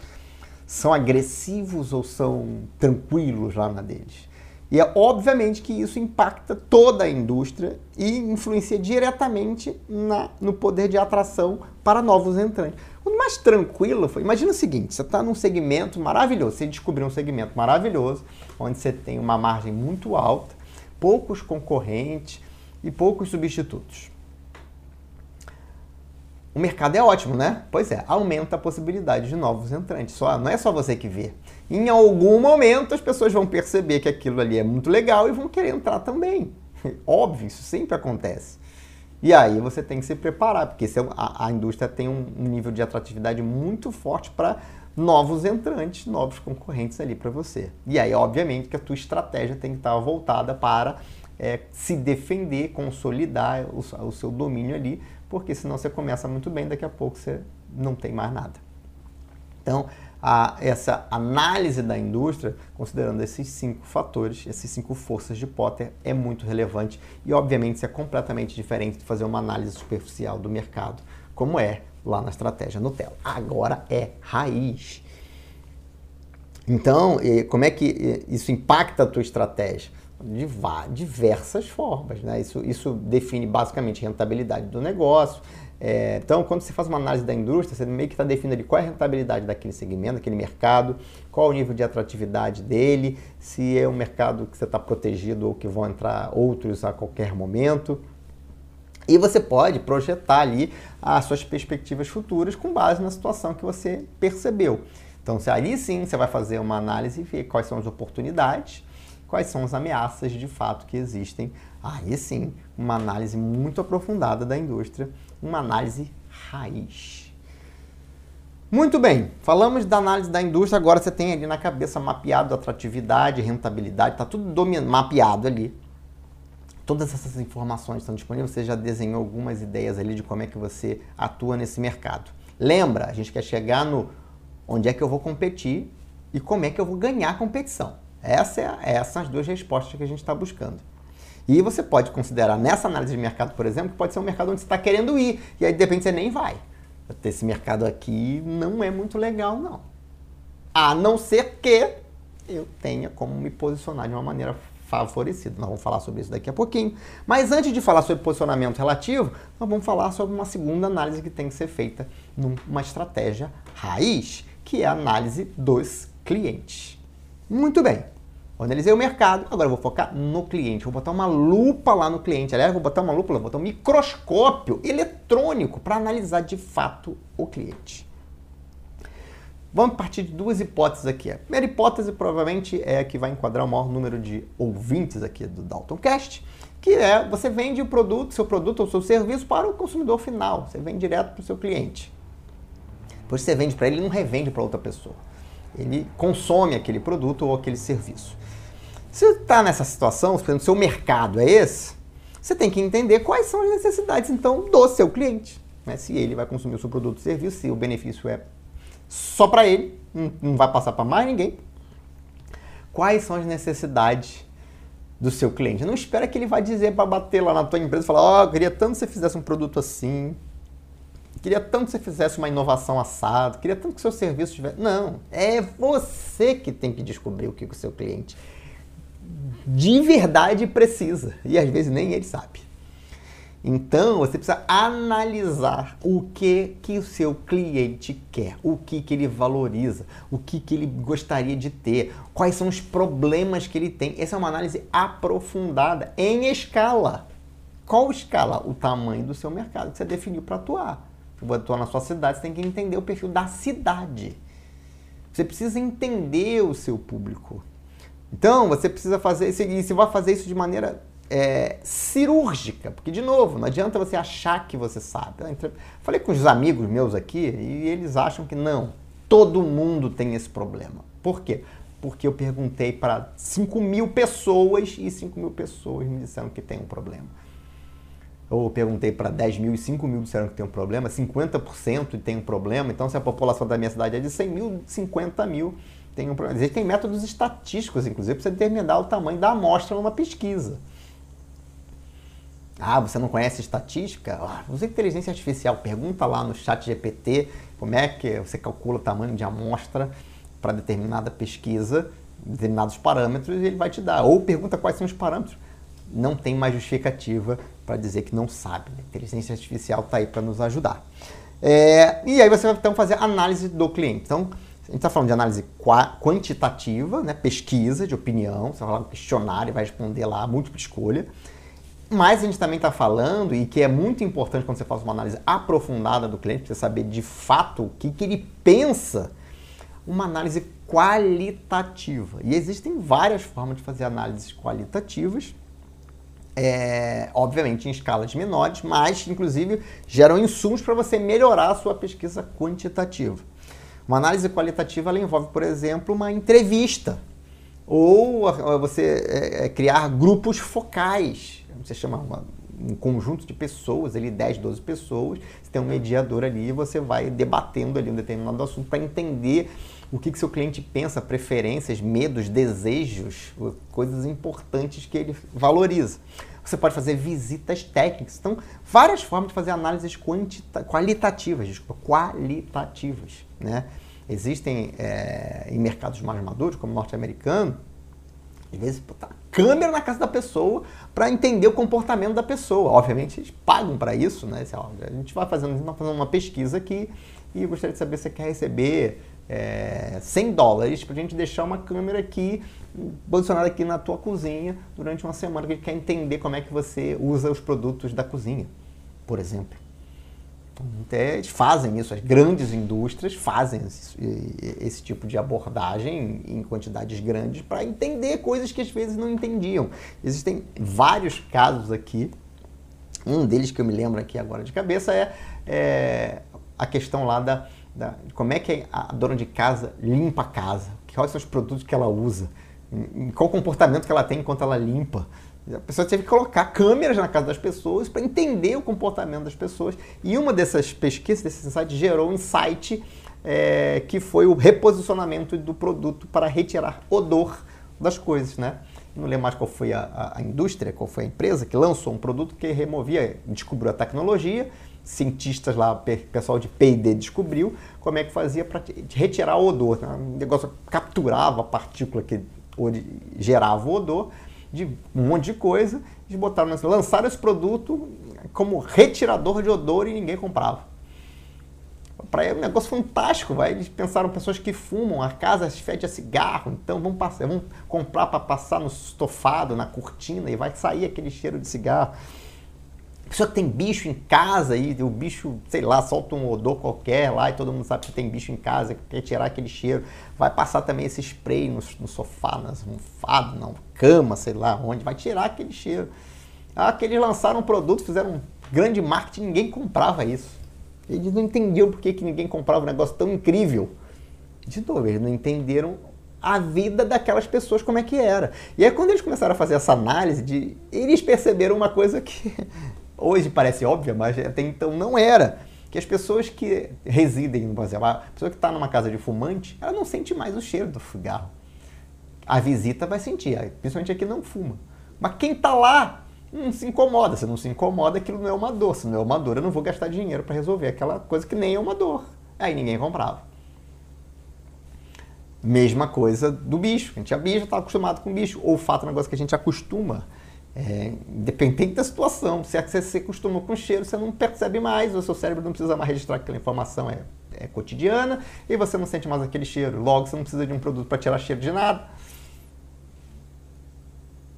[SPEAKER 1] São agressivos ou são tranquilos lá na deles? E é obviamente que isso impacta toda a indústria e influencia diretamente na, no poder de atração para novos entrantes. O mais tranquilo foi, imagina o seguinte, você está num segmento maravilhoso, você descobriu um segmento maravilhoso, onde você tem uma margem muito alta, poucos concorrentes e poucos substitutos. O mercado é ótimo, né? Pois é, aumenta a possibilidade de novos entrantes. Só, não é só você que vê. Em algum momento as pessoas vão perceber que aquilo ali é muito legal e vão querer entrar também. Óbvio, isso sempre acontece. E aí você tem que se preparar, porque é a, a indústria tem um, um nível de atratividade muito forte para novos entrantes, novos concorrentes ali para você. E aí, obviamente, que a tua estratégia tem que estar voltada para é, se defender, consolidar o, o seu domínio ali, porque senão você começa muito bem, daqui a pouco você não tem mais nada. Então, a, essa análise da indústria, considerando esses cinco fatores, essas cinco forças de Potter, é muito relevante e, obviamente, isso é completamente diferente de fazer uma análise superficial do mercado, como é lá na estratégia Nutella. Agora é raiz. Então, como é que isso impacta a tua estratégia? de diversas formas. Né? Isso, isso define basicamente rentabilidade do negócio. É, então, quando você faz uma análise da indústria, você meio que está definindo ali qual é a rentabilidade daquele segmento, daquele mercado, qual o nível de atratividade dele, se é um mercado que você está protegido ou que vão entrar outros a qualquer momento. E você pode projetar ali as suas perspectivas futuras com base na situação que você percebeu. Então, se ali sim você vai fazer uma análise e ver quais são as oportunidades quais são as ameaças de fato que existem. Aí sim, uma análise muito aprofundada da indústria, uma análise raiz. Muito bem, falamos da análise da indústria, agora você tem ali na cabeça mapeado atratividade, rentabilidade, está tudo mapeado ali. Todas essas informações estão disponíveis, você já desenhou algumas ideias ali de como é que você atua nesse mercado. Lembra, a gente quer chegar no onde é que eu vou competir e como é que eu vou ganhar a competição. Essa é, essas são as duas respostas que a gente está buscando. E você pode considerar nessa análise de mercado, por exemplo, que pode ser um mercado onde você está querendo ir, e aí de repente você nem vai. Esse mercado aqui não é muito legal, não. A não ser que eu tenha como me posicionar de uma maneira favorecida. Nós vamos falar sobre isso daqui a pouquinho. Mas antes de falar sobre posicionamento relativo, nós vamos falar sobre uma segunda análise que tem que ser feita numa estratégia raiz, que é a análise dos clientes. Muito bem. Analisei o mercado, agora eu vou focar no cliente. Vou botar uma lupa lá no cliente. Aliás, vou botar uma lupa, vou botar um microscópio eletrônico para analisar de fato o cliente. Vamos partir de duas hipóteses aqui. A primeira hipótese provavelmente é a que vai enquadrar o maior número de ouvintes aqui do Daltoncast, que é você vende o produto, seu produto ou seu serviço para o consumidor final. Você vende direto para o seu cliente. Depois você vende para ele, ele não revende para outra pessoa. Ele consome aquele produto ou aquele serviço. Se você está nessa situação, se o seu mercado é esse, você tem que entender quais são as necessidades, então, do seu cliente. Né? Se ele vai consumir o seu produto ou serviço, se o benefício é só para ele, não vai passar para mais ninguém. Quais são as necessidades do seu cliente? Não espera que ele vai dizer para bater lá na tua empresa e falar: Ó, oh, queria tanto que você fizesse um produto assim, queria tanto que você fizesse uma inovação assado, queria tanto que seu serviço tivesse. Não, é você que tem que descobrir o que o seu cliente de verdade precisa. E às vezes nem ele sabe. Então, você precisa analisar o que que o seu cliente quer, o que que ele valoriza, o que que ele gostaria de ter, quais são os problemas que ele tem. Essa é uma análise aprofundada em escala. Qual escala? O tamanho do seu mercado que você definiu para atuar. Se você atuar na sua cidade, você tem que entender o perfil da cidade. Você precisa entender o seu público. Então, você precisa fazer isso, e você vai fazer isso de maneira é, cirúrgica, porque, de novo, não adianta você achar que você sabe. Falei com os amigos meus aqui e eles acham que não, todo mundo tem esse problema. Por quê? Porque eu perguntei para 5 mil pessoas e 5 mil pessoas me disseram que tem um problema. Ou perguntei para 10 mil e 5 mil disseram que tem um problema, 50% tem um problema. Então, se a população da minha cidade é de 100 mil, 50 mil tem um problema. Existem métodos estatísticos, inclusive, para você determinar o tamanho da amostra numa pesquisa. Ah, você não conhece estatística? Ah, usa inteligência artificial. Pergunta lá no chat GPT como é que você calcula o tamanho de amostra para determinada pesquisa, determinados parâmetros, e ele vai te dar. Ou pergunta quais são os parâmetros. Não tem mais justificativa para dizer que não sabe. A inteligência artificial está aí para nos ajudar. É, e aí você vai então fazer análise do cliente. Então, gente está falando de análise quantitativa, né, pesquisa de opinião, você vai lá no questionário e vai responder lá, múltipla escolha. Mas a gente também está falando, e que é muito importante quando você faz uma análise aprofundada do cliente, você saber de fato o que, que ele pensa, uma análise qualitativa. E existem várias formas de fazer análises qualitativas, é, obviamente em escalas menores, mas inclusive geram insumos para você melhorar a sua pesquisa quantitativa. Uma análise qualitativa ela envolve, por exemplo, uma entrevista ou você é, é, criar grupos focais você chama uma, um conjunto de pessoas, ali 10, 12 pessoas, você tem um mediador ali e você vai debatendo ali um determinado assunto para entender o que, que seu cliente pensa, preferências, medos, desejos, coisas importantes que ele valoriza. Você pode fazer visitas técnicas. Então, várias formas de fazer análises qualitativas, desculpa, qualitativas. Né? Existem é, em mercados mais maduros, como o norte-americano, às vezes botar câmera na casa da pessoa para entender o comportamento da pessoa. Obviamente, eles pagam para isso, né? A gente vai fazendo, vai fazendo uma pesquisa aqui e eu gostaria de saber se você quer receber é, 100 dólares para a gente deixar uma câmera aqui posicionada aqui na tua cozinha durante uma semana que a gente quer entender como é que você usa os produtos da cozinha, por exemplo. Até eles fazem isso, as grandes indústrias fazem esse, esse tipo de abordagem em quantidades grandes para entender coisas que às vezes não entendiam. Existem vários casos aqui. Um deles que eu me lembro aqui agora de cabeça é, é a questão lá da, da, como é que a dona de casa limpa a casa, quais são os produtos que ela usa, qual comportamento que ela tem enquanto ela limpa. A pessoa teve que colocar câmeras na casa das pessoas para entender o comportamento das pessoas. E uma dessas pesquisas, desse insight, gerou um insight é, que foi o reposicionamento do produto para retirar odor das coisas, né? Não lembro mais qual foi a, a, indústria, qual foi a empresa que lançou um produto que removia, descobriu a tecnologia, cientistas lá, pessoal de P&D descobriu como é que fazia para retirar o odor. Né? O negócio capturava a partícula que gerava o odor de um monte de coisa, eles botaram, lançaram esse produto como retirador de odor e ninguém comprava. para é um negócio fantástico, vai. Eles pensaram pessoas que fumam, a casa fede a cigarro, então vamos, passar, vamos comprar para passar no estofado, na cortina e vai sair aquele cheiro de cigarro. Pessoa que tem bicho em casa e o bicho, sei lá, solta um odor qualquer lá e todo mundo sabe que tem bicho em casa, quer tirar aquele cheiro. Vai passar também esse spray no, no sofá, nas almofadas, na cama, sei lá onde, vai tirar aquele cheiro. Ah, que eles lançaram um produto, fizeram um grande marketing, ninguém comprava isso. Eles não entendiam por que, que ninguém comprava um negócio tão incrível. De novo, eles não entenderam a vida daquelas pessoas como é que era. E aí quando eles começaram a fazer essa análise, de, eles perceberam uma coisa que hoje parece óbvia, mas até então não era. Que as pessoas que residem no Brasil, a pessoa que está numa casa de fumante, ela não sente mais o cheiro do cigarro. A visita vai sentir, principalmente aqui não fuma. Mas quem está lá não se incomoda. Se não se incomoda, aquilo não é uma dor. Se não é uma dor, eu não vou gastar dinheiro para resolver aquela coisa que nem é uma dor. Aí ninguém comprava. Mesma coisa do bicho. A gente é bicho, está acostumado com bicho. Ou o fato é um negócio que a gente acostuma é, da situação, se você se acostumou com o cheiro, você não percebe mais, o seu cérebro não precisa mais registrar aquela informação é, é cotidiana e você não sente mais aquele cheiro. Logo, você não precisa de um produto para tirar cheiro de nada.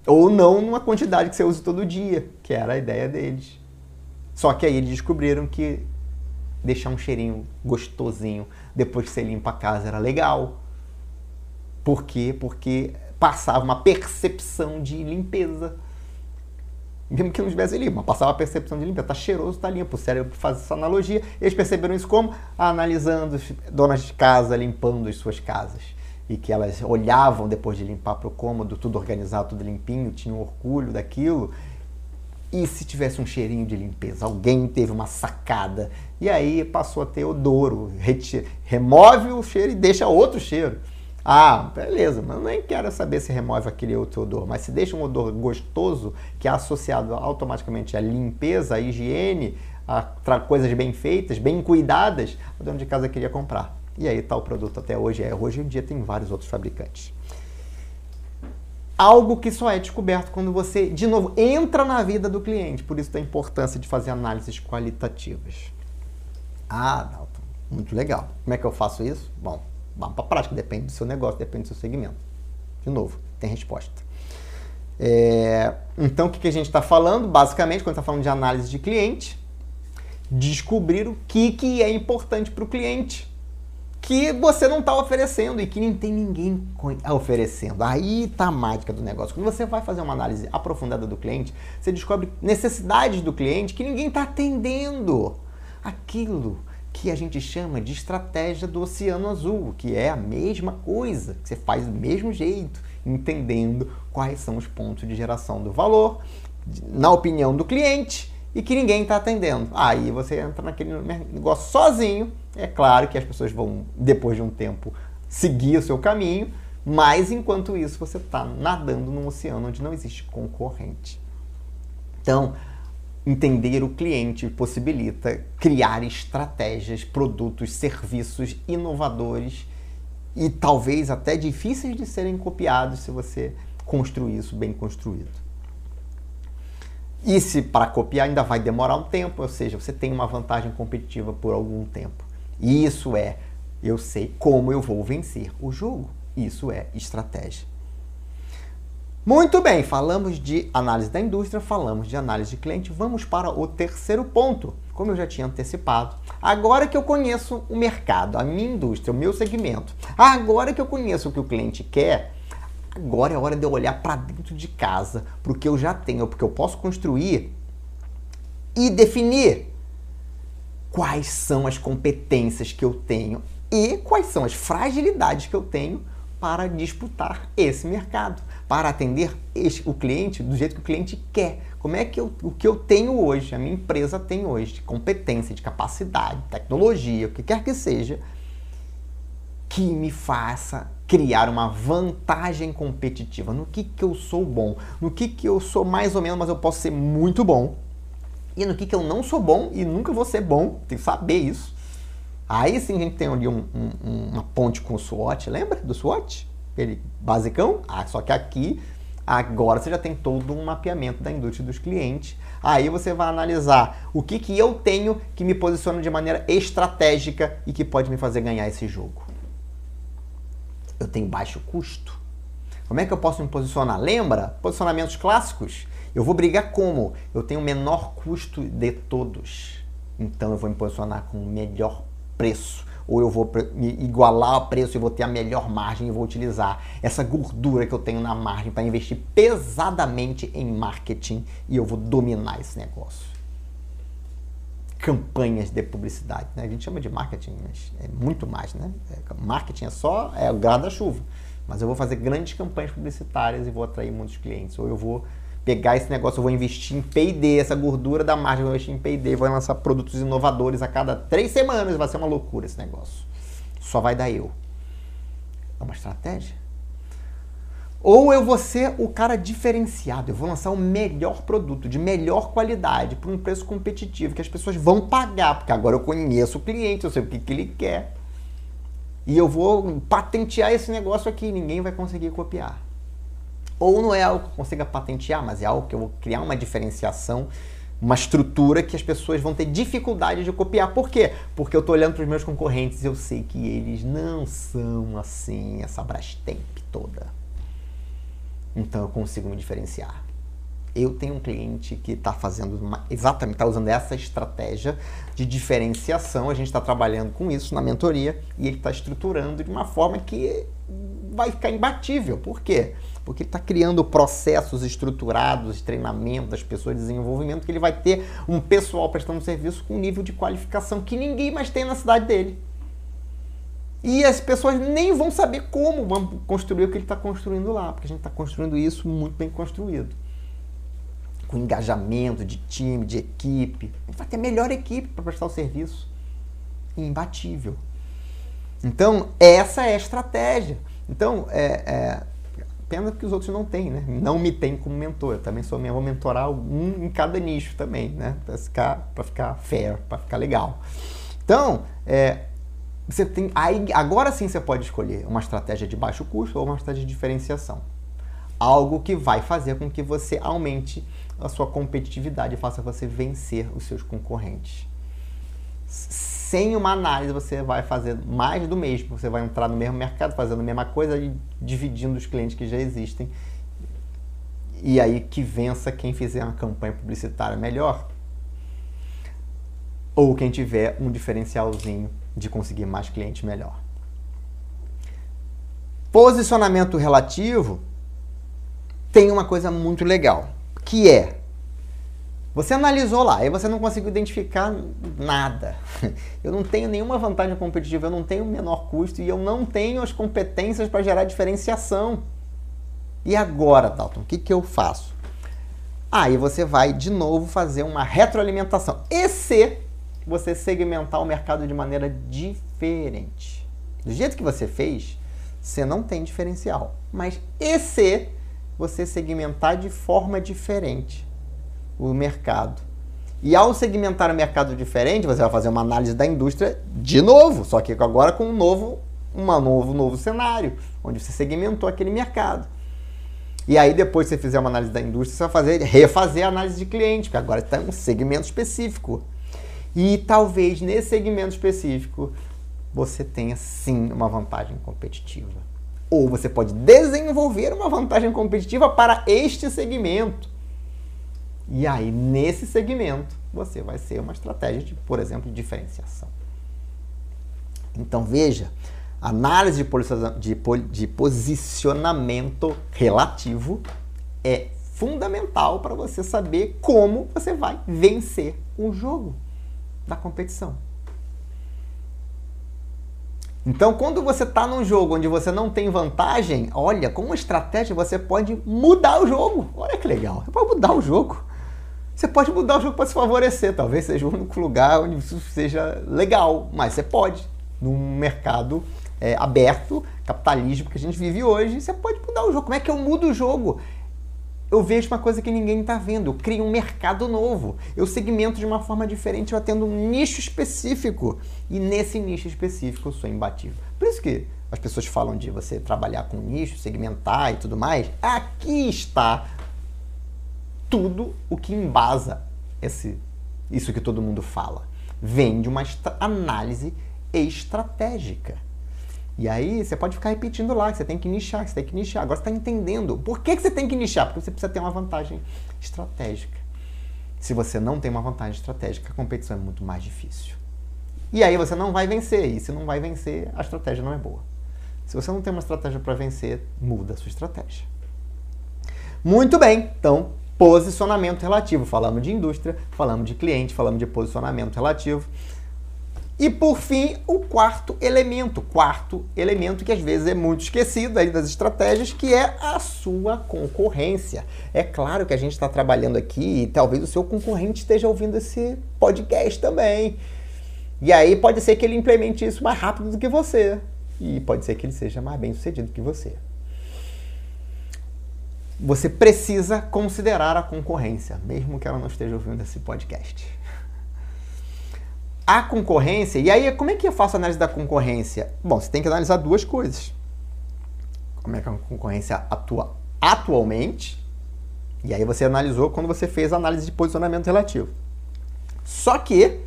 [SPEAKER 1] Ou não numa quantidade que você use todo dia, que era a ideia deles. Só que aí eles descobriram que deixar um cheirinho gostosinho depois que você limpa a casa era legal. Por quê? Porque passava uma percepção de limpeza mesmo que não estivesse limpo, mas passava a percepção de limpeza. Tá cheiroso, tá limpo. O cérebro faz essa analogia. Eles perceberam isso como? Analisando donas de casa limpando as suas casas. E que elas olhavam depois de limpar para o cômodo, tudo organizado, tudo limpinho, tinham orgulho daquilo. E se tivesse um cheirinho de limpeza? Alguém teve uma sacada. E aí passou a ter odoro. Remove o cheiro e deixa outro cheiro. Ah, beleza, mas eu nem quero saber se remove aquele outro odor, mas se deixa um odor gostoso, que é associado automaticamente à limpeza, à higiene, a coisas bem feitas, bem cuidadas, o dono de casa queria comprar. E aí está o produto até hoje. É, hoje em dia tem vários outros fabricantes. Algo que só é descoberto quando você, de novo, entra na vida do cliente. Por isso da importância de fazer análises qualitativas. Ah, Dalton, muito legal. Como é que eu faço isso? Bom, Vamos para a prática, depende do seu negócio, depende do seu segmento. De novo, tem resposta. É, então, o que, que a gente está falando? Basicamente, quando está falando de análise de cliente, descobrir o que, que é importante para o cliente que você não está oferecendo e que não tem ninguém oferecendo. Aí está a mágica do negócio. Quando você vai fazer uma análise aprofundada do cliente, você descobre necessidades do cliente que ninguém está atendendo. Aquilo que a gente chama de estratégia do Oceano Azul, que é a mesma coisa, que você faz do mesmo jeito, entendendo quais são os pontos de geração do valor, na opinião do cliente, e que ninguém está atendendo. Aí você entra naquele negócio sozinho. É claro que as pessoas vão, depois de um tempo, seguir o seu caminho, mas enquanto isso você está nadando num oceano onde não existe concorrente. Então, Entender o cliente possibilita criar estratégias, produtos, serviços inovadores e talvez até difíceis de serem copiados se você construir isso bem construído. E se para copiar ainda vai demorar um tempo, ou seja, você tem uma vantagem competitiva por algum tempo. E isso é, eu sei como eu vou vencer o jogo. Isso é estratégia. Muito bem, falamos de análise da indústria, falamos de análise de cliente. Vamos para o terceiro ponto. Como eu já tinha antecipado, agora que eu conheço o mercado, a minha indústria, o meu segmento, agora que eu conheço o que o cliente quer, agora é hora de eu olhar para dentro de casa, para o que eu já tenho, porque eu posso construir e definir quais são as competências que eu tenho e quais são as fragilidades que eu tenho para disputar esse mercado, para atender esse, o cliente do jeito que o cliente quer. Como é que eu, o que eu tenho hoje, a minha empresa tem hoje, de competência, de capacidade, tecnologia, o que quer que seja, que me faça criar uma vantagem competitiva. No que, que eu sou bom, no que, que eu sou mais ou menos, mas eu posso ser muito bom, e no que, que eu não sou bom e nunca vou ser bom, tem que saber isso Aí sim a gente tem ali um, um, uma ponte com o SWOT, lembra do SWOT? Ele basicão, ah, só que aqui Agora você já tem todo um mapeamento da indústria dos clientes. Aí você vai analisar o que, que eu tenho que me posiciona de maneira estratégica e que pode me fazer ganhar esse jogo. Eu tenho baixo custo. Como é que eu posso me posicionar? Lembra? Posicionamentos clássicos. Eu vou brigar como? Eu tenho o menor custo de todos. Então eu vou me posicionar com o melhor preço ou eu vou igualar o preço e vou ter a melhor margem e vou utilizar essa gordura que eu tenho na margem para investir pesadamente em marketing e eu vou dominar esse negócio. Campanhas de publicidade, né? A gente chama de marketing, mas é muito mais, né? É, marketing é só é o grado da chuva, mas eu vou fazer grandes campanhas publicitárias e vou atrair muitos clientes, ou eu vou pegar esse negócio, eu vou investir em P&D, essa gordura da margem, eu vou investir em P&D, vou lançar produtos inovadores a cada três semanas, vai ser uma loucura esse negócio. Só vai dar eu. É uma estratégia. Ou eu vou ser o cara diferenciado, eu vou lançar o melhor produto, de melhor qualidade, por um preço competitivo, que as pessoas vão pagar, porque agora eu conheço o cliente, eu sei o que, que ele quer. E eu vou patentear esse negócio aqui, ninguém vai conseguir copiar. Ou não é algo que eu consiga patentear, mas é algo que eu vou criar uma diferenciação, uma estrutura que as pessoas vão ter dificuldade de copiar. Por quê? Porque eu estou olhando para os meus concorrentes e eu sei que eles não são assim, essa Brastemp toda. Então eu consigo me diferenciar. Eu tenho um cliente que está fazendo uma, exatamente, está usando essa estratégia de diferenciação. A gente está trabalhando com isso na mentoria e ele está estruturando de uma forma que vai ficar imbatível. Por quê? porque ele está criando processos estruturados treinamento das pessoas, de desenvolvimento, que ele vai ter um pessoal prestando serviço com um nível de qualificação que ninguém mais tem na cidade dele. E as pessoas nem vão saber como construir o que ele está construindo lá, porque a gente está construindo isso muito bem construído. Com engajamento de time, de equipe. A vai ter melhor equipe para prestar o serviço. Imbatível. Então, essa é a estratégia. Então, é, é, Pena que os outros não têm, né? Não me tem como mentor. Eu também sou vou mentorar um em cada nicho também, né? Para ficar, ficar fair, para ficar legal. Então, é, você tem, aí, agora sim você pode escolher uma estratégia de baixo custo ou uma estratégia de diferenciação. Algo que vai fazer com que você aumente a sua competitividade faça você vencer os seus concorrentes sem uma análise, você vai fazer mais do mesmo. Você vai entrar no mesmo mercado, fazendo a mesma coisa e dividindo os clientes que já existem. E aí que vença quem fizer uma campanha publicitária melhor. Ou quem tiver um diferencialzinho de conseguir mais clientes melhor. Posicionamento relativo tem uma coisa muito legal, que é você analisou lá e você não conseguiu identificar nada. Eu não tenho nenhuma vantagem competitiva, eu não tenho menor custo e eu não tenho as competências para gerar diferenciação. E agora, Dalton, o que, que eu faço? Aí você vai de novo fazer uma retroalimentação. E se você segmentar o mercado de maneira diferente? Do jeito que você fez, você não tem diferencial. Mas e se você segmentar de forma diferente? o mercado. E ao segmentar o mercado diferente, você vai fazer uma análise da indústria de novo, só que agora com um novo, uma novo, novo cenário, onde você segmentou aquele mercado. E aí depois que você fizer uma análise da indústria, você vai fazer, refazer a análise de cliente, porque agora está em um segmento específico. E talvez nesse segmento específico você tenha sim uma vantagem competitiva. Ou você pode desenvolver uma vantagem competitiva para este segmento. E aí, nesse segmento, você vai ser uma estratégia de, por exemplo, diferenciação. Então, veja, análise de, posicionamento relativo é fundamental para você saber como você vai vencer o jogo da competição. Então, quando você está num jogo onde você não tem vantagem, olha, com uma estratégia você pode mudar o jogo. Olha que legal, você pode mudar o jogo. Você pode mudar o jogo para se favorecer, talvez seja o único lugar onde isso seja legal, mas você pode. Num mercado é, aberto, capitalismo que a gente vive hoje, você pode mudar o jogo. Como é que eu mudo o jogo? Eu vejo uma coisa que ninguém está vendo, eu crio um mercado novo, eu segmento de uma forma diferente, eu atendo um nicho específico. E nesse nicho específico eu sou imbatível. Por isso que as pessoas falam de você trabalhar com nicho, segmentar e tudo mais, aqui está tudo o que embasa esse, isso que todo mundo fala. Vem de uma análise estratégica. E aí você pode ficar repetindo lá, que você tem que nichar, que você tem que nichar. Agora você está entendendo. Por que, que você tem que nichar? Porque você precisa ter uma vantagem estratégica. Se você não tem uma vantagem estratégica, a competição é muito mais difícil. E aí você não vai vencer. E se não vai vencer, a estratégia não é boa. Se você não tem uma estratégia para vencer, muda a sua estratégia. Muito bem, então, posicionamento relativo. Falamos de indústria, falamos de cliente, falamos de posicionamento relativo. E por fim, o quarto elemento, quarto elemento que às vezes é muito esquecido aí das estratégias, que é a sua concorrência. É claro que a gente está trabalhando aqui e talvez o seu concorrente esteja ouvindo esse podcast também. E aí pode ser que ele implemente isso mais rápido do que você. E pode ser que ele seja mais bem sucedido que você. Você precisa considerar a concorrência, mesmo que ela não esteja ouvindo esse podcast a concorrência, e aí como é que eu faço a análise da concorrência? Bom, você tem que analisar duas coisas. Como é que a concorrência atua atualmente, e aí você analisou quando você fez a análise de posicionamento relativo. Só que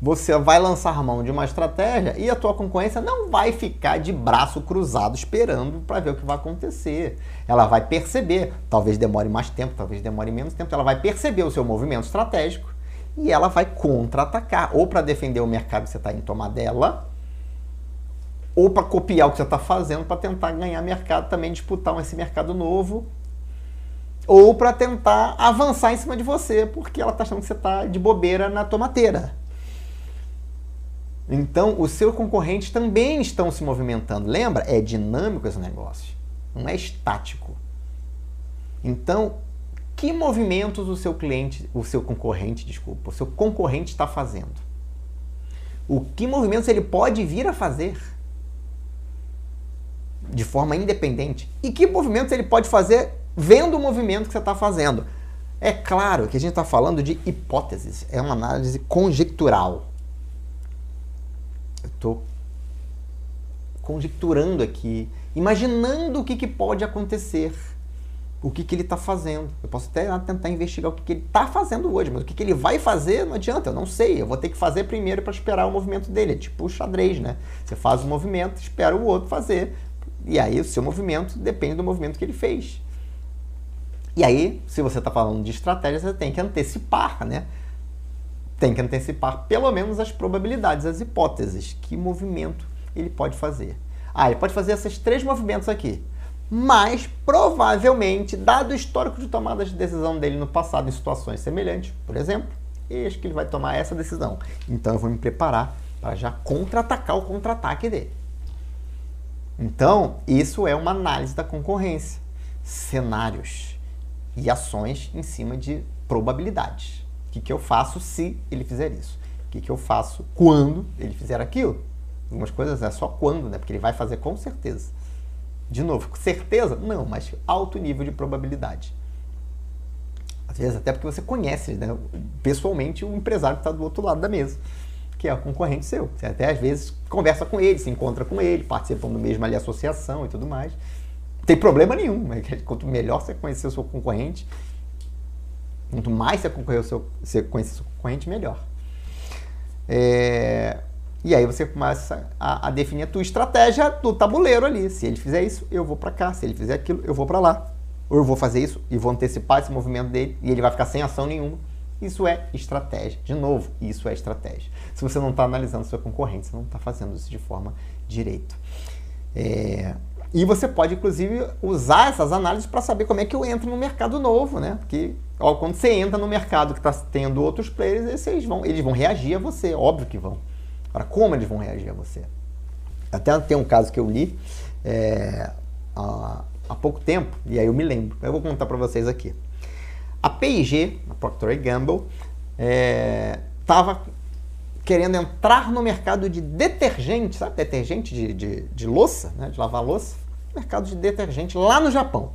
[SPEAKER 1] você vai lançar mão de uma estratégia e a tua concorrência não vai ficar de braço cruzado esperando para ver o que vai acontecer. Ela vai perceber, talvez demore mais tempo, talvez demore menos tempo, ela vai perceber o seu movimento estratégico e ela vai contra-atacar, ou para defender o mercado que você está em tomar dela, ou para copiar o que você está fazendo para tentar ganhar mercado também, disputar esse mercado novo, ou para tentar avançar em cima de você, porque ela está achando que você está de bobeira na tomateira. Então, os seus concorrentes também estão se movimentando. Lembra? É dinâmico esse negócio, não é estático. Então, que movimentos o seu cliente, o seu concorrente, desculpa, o seu concorrente está fazendo? O que movimentos ele pode vir a fazer de forma independente? E que movimentos ele pode fazer vendo o movimento que você está fazendo? É claro que a gente está falando de hipóteses, é uma análise conjectural. Eu estou conjecturando aqui, imaginando o que, que pode acontecer o que, que ele está fazendo. Eu posso até tentar investigar o que, que ele está fazendo hoje, mas o que, que ele vai fazer não adianta, eu não sei. Eu vou ter que fazer primeiro para esperar o movimento dele. É tipo o xadrez, né? Você faz o movimento, espera o outro fazer. E aí o seu movimento depende do movimento que ele fez. E aí, se você está falando de estratégia, você tem que antecipar, né? Tem que antecipar pelo menos as probabilidades, as hipóteses. Que movimento ele pode fazer? Ah, ele pode fazer esses três movimentos aqui mas provavelmente, dado o histórico de tomada de decisão dele no passado em situações semelhantes, por exemplo, acho que ele vai tomar essa decisão. Então eu vou me preparar para já contra-atacar o contra-ataque dele. Então, isso é uma análise da concorrência, cenários e ações em cima de probabilidades. O que, que eu faço se ele fizer isso? O que, que eu faço quando ele fizer aquilo? Algumas coisas é só quando, né? Porque ele vai fazer com certeza. De novo, certeza? Não, mas alto nível de probabilidade. Às vezes até porque você conhece né, pessoalmente o empresário que está do outro lado da mesa, que é o concorrente seu. Você até às vezes conversa com ele, se encontra com ele, participam do mesmo ali associação e tudo mais. Não tem problema nenhum. Quanto melhor você conhecer o seu concorrente, quanto mais você, conhecer o seu, você conhecer o seu concorrente, melhor. É, e aí você começa a, a, definir a tua estratégia do tabuleiro ali. Se ele fizer isso, eu vou para cá. Se ele fizer aquilo, eu vou para lá. Ou eu vou fazer isso e vou antecipar esse movimento dele e ele vai ficar sem ação nenhuma. Isso é estratégia. De novo, isso é estratégia. Se você não está analisando seu concorrente, você não está fazendo isso de forma direita. É... E você pode, inclusive, usar essas análises para saber como é que eu entro no mercado novo, né? Porque ó, quando você entra no mercado que está tendo outros players, eles vão, eles vão reagir a você, óbvio que vão para como eles vão reagir a você. Até tem um caso que eu li é, há, há, pouco tempo, e aí eu me lembro. Eu vou contar para vocês aqui. A P&G, a Procter Gamble, estava é, querendo entrar no mercado de detergente, sabe? Detergente de, de, de louça, né? de lavar louça. Mercado de detergente lá no Japão.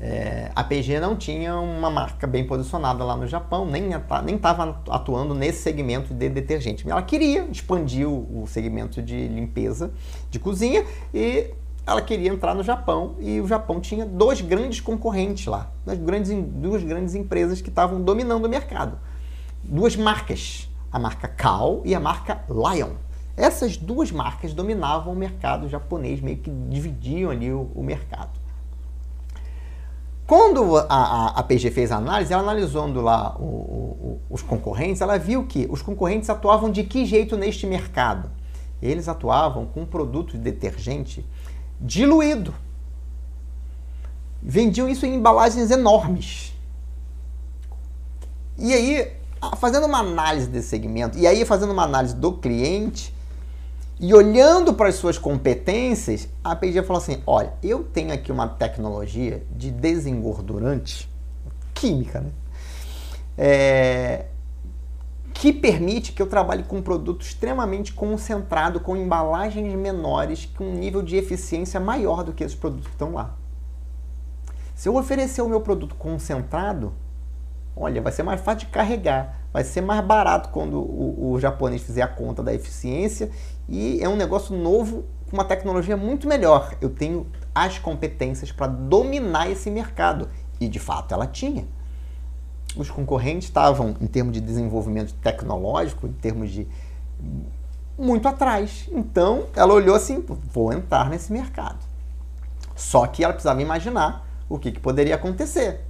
[SPEAKER 1] É, a P&G não tinha uma marca bem posicionada lá no Japão, nem estava atuando nesse segmento de detergente. Ela queria expandir o, o segmento de limpeza de cozinha e ela queria entrar no Japão e o Japão tinha dois grandes concorrentes lá, duas grandes, duas grandes empresas que estavam dominando o mercado. Duas marcas, a marca Kao e a marca Lion. Essas duas marcas dominavam o mercado japonês, meio que dividiam ali o, o mercado. Quando a, a, a, PG fez a análise, ela analisando lá o, o, os concorrentes, ela viu que os concorrentes atuavam de que jeito neste mercado? Eles atuavam com um produto de detergente diluído. Vendiam isso em embalagens enormes. E aí, fazendo uma análise desse segmento, e aí fazendo uma análise do cliente, e olhando para as suas competências, a P&G falou assim: olha, eu tenho aqui uma tecnologia de desengordurante, química, né? É, que permite que eu trabalhe com um produto extremamente concentrado, com embalagens menores, com um nível de eficiência maior do que esses produtos que estão lá. Se eu oferecer o meu produto concentrado, olha, vai ser mais fácil de carregar, vai ser mais barato quando o, o japonês fizer a conta da eficiência e é um negócio novo com uma tecnologia muito melhor. Eu tenho as competências para dominar esse mercado e de fato ela tinha. Os concorrentes estavam, em termos de desenvolvimento tecnológico, em termos de muito atrás. Então ela olhou assim: vou entrar nesse mercado. Só que ela precisava imaginar o que, que poderia acontecer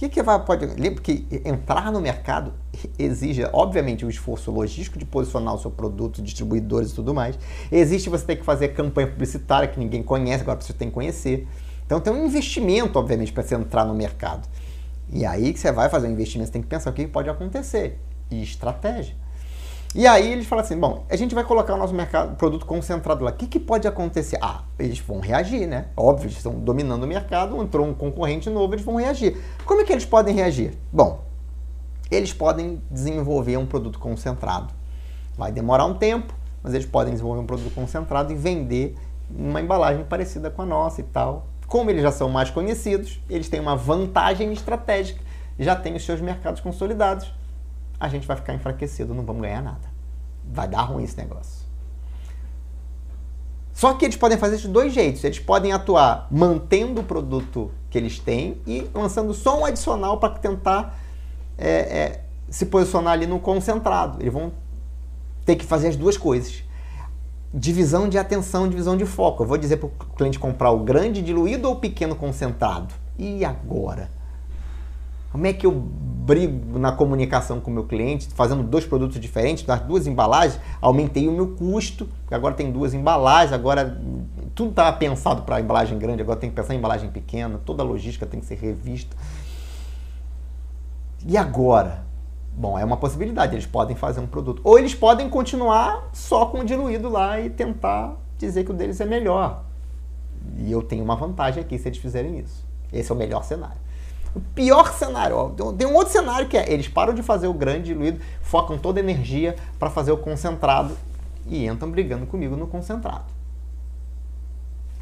[SPEAKER 1] que, que vai, pode. Lembra que entrar no mercado exige, obviamente, o um esforço logístico de posicionar o seu produto, distribuidores e tudo mais. Existe você ter que fazer campanha publicitária que ninguém conhece, agora você tem que conhecer. Então tem um investimento, obviamente, para você entrar no mercado. E aí que você vai fazer um investimento, você tem que pensar o que pode acontecer. E estratégia. E aí eles falam assim: bom, a gente vai colocar o nosso mercado, produto concentrado lá. O que, que pode acontecer? Ah, eles vão reagir, né? Óbvio, eles estão dominando o mercado, entrou um concorrente novo, eles vão reagir. Como é que eles podem reagir? Bom, eles podem desenvolver um produto concentrado. Vai demorar um tempo, mas eles podem desenvolver um produto concentrado e vender uma embalagem parecida com a nossa e tal. Como eles já são mais conhecidos, eles têm uma vantagem estratégica, já têm os seus mercados consolidados a gente vai ficar enfraquecido, não vamos ganhar nada. Vai dar ruim esse negócio. Só que eles podem fazer de dois jeitos. Eles podem atuar mantendo o produto que eles têm e lançando só um adicional para tentar é, é, se posicionar ali no concentrado. Eles vão ter que fazer as duas coisas. Divisão de atenção, divisão de foco. Eu vou dizer para o cliente comprar o grande diluído ou o pequeno concentrado. E agora? Como é que eu brigo na comunicação com o meu cliente, fazendo dois produtos diferentes, das duas embalagens, aumentei o meu custo, agora tem duas embalagens, agora tudo estava pensado para embalagem grande, agora tem que pensar em embalagem pequena, toda a logística tem que ser revista. E agora? Bom, é uma possibilidade, eles podem fazer um produto. Ou eles podem continuar só com o diluído lá e tentar dizer que o deles é melhor. E eu tenho uma vantagem aqui se eles fizerem isso. Esse é o melhor cenário. O pior cenário, ó, tem um outro cenário que é, eles param de fazer o grande diluído, focam toda a energia para fazer o concentrado e entram brigando comigo no concentrado.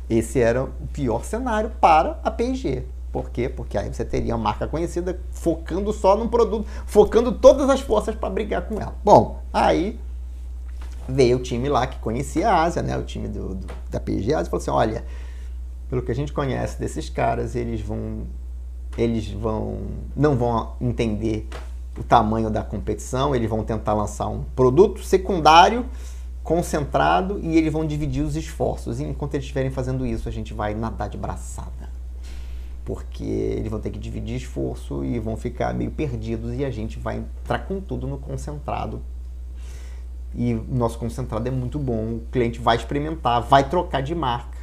[SPEAKER 1] Esse era o pior cenário para a P&G. Por quê? Porque aí você teria uma marca conhecida focando só num produto, focando todas as forças para brigar com ela. Bom, aí veio o time lá que conhecia a Ásia, né? O time do, do da P&G Ásia falou assim, olha, pelo que a gente conhece desses caras, eles vão eles vão não vão entender o tamanho da competição, eles vão tentar lançar um produto secundário concentrado e eles vão dividir os esforços. E enquanto eles estiverem fazendo isso, a gente vai nadar de braçada. Porque eles vão ter que dividir esforço e vão ficar meio perdidos e a gente vai entrar com tudo no concentrado. E nosso concentrado é muito bom, o cliente vai experimentar, vai trocar de marca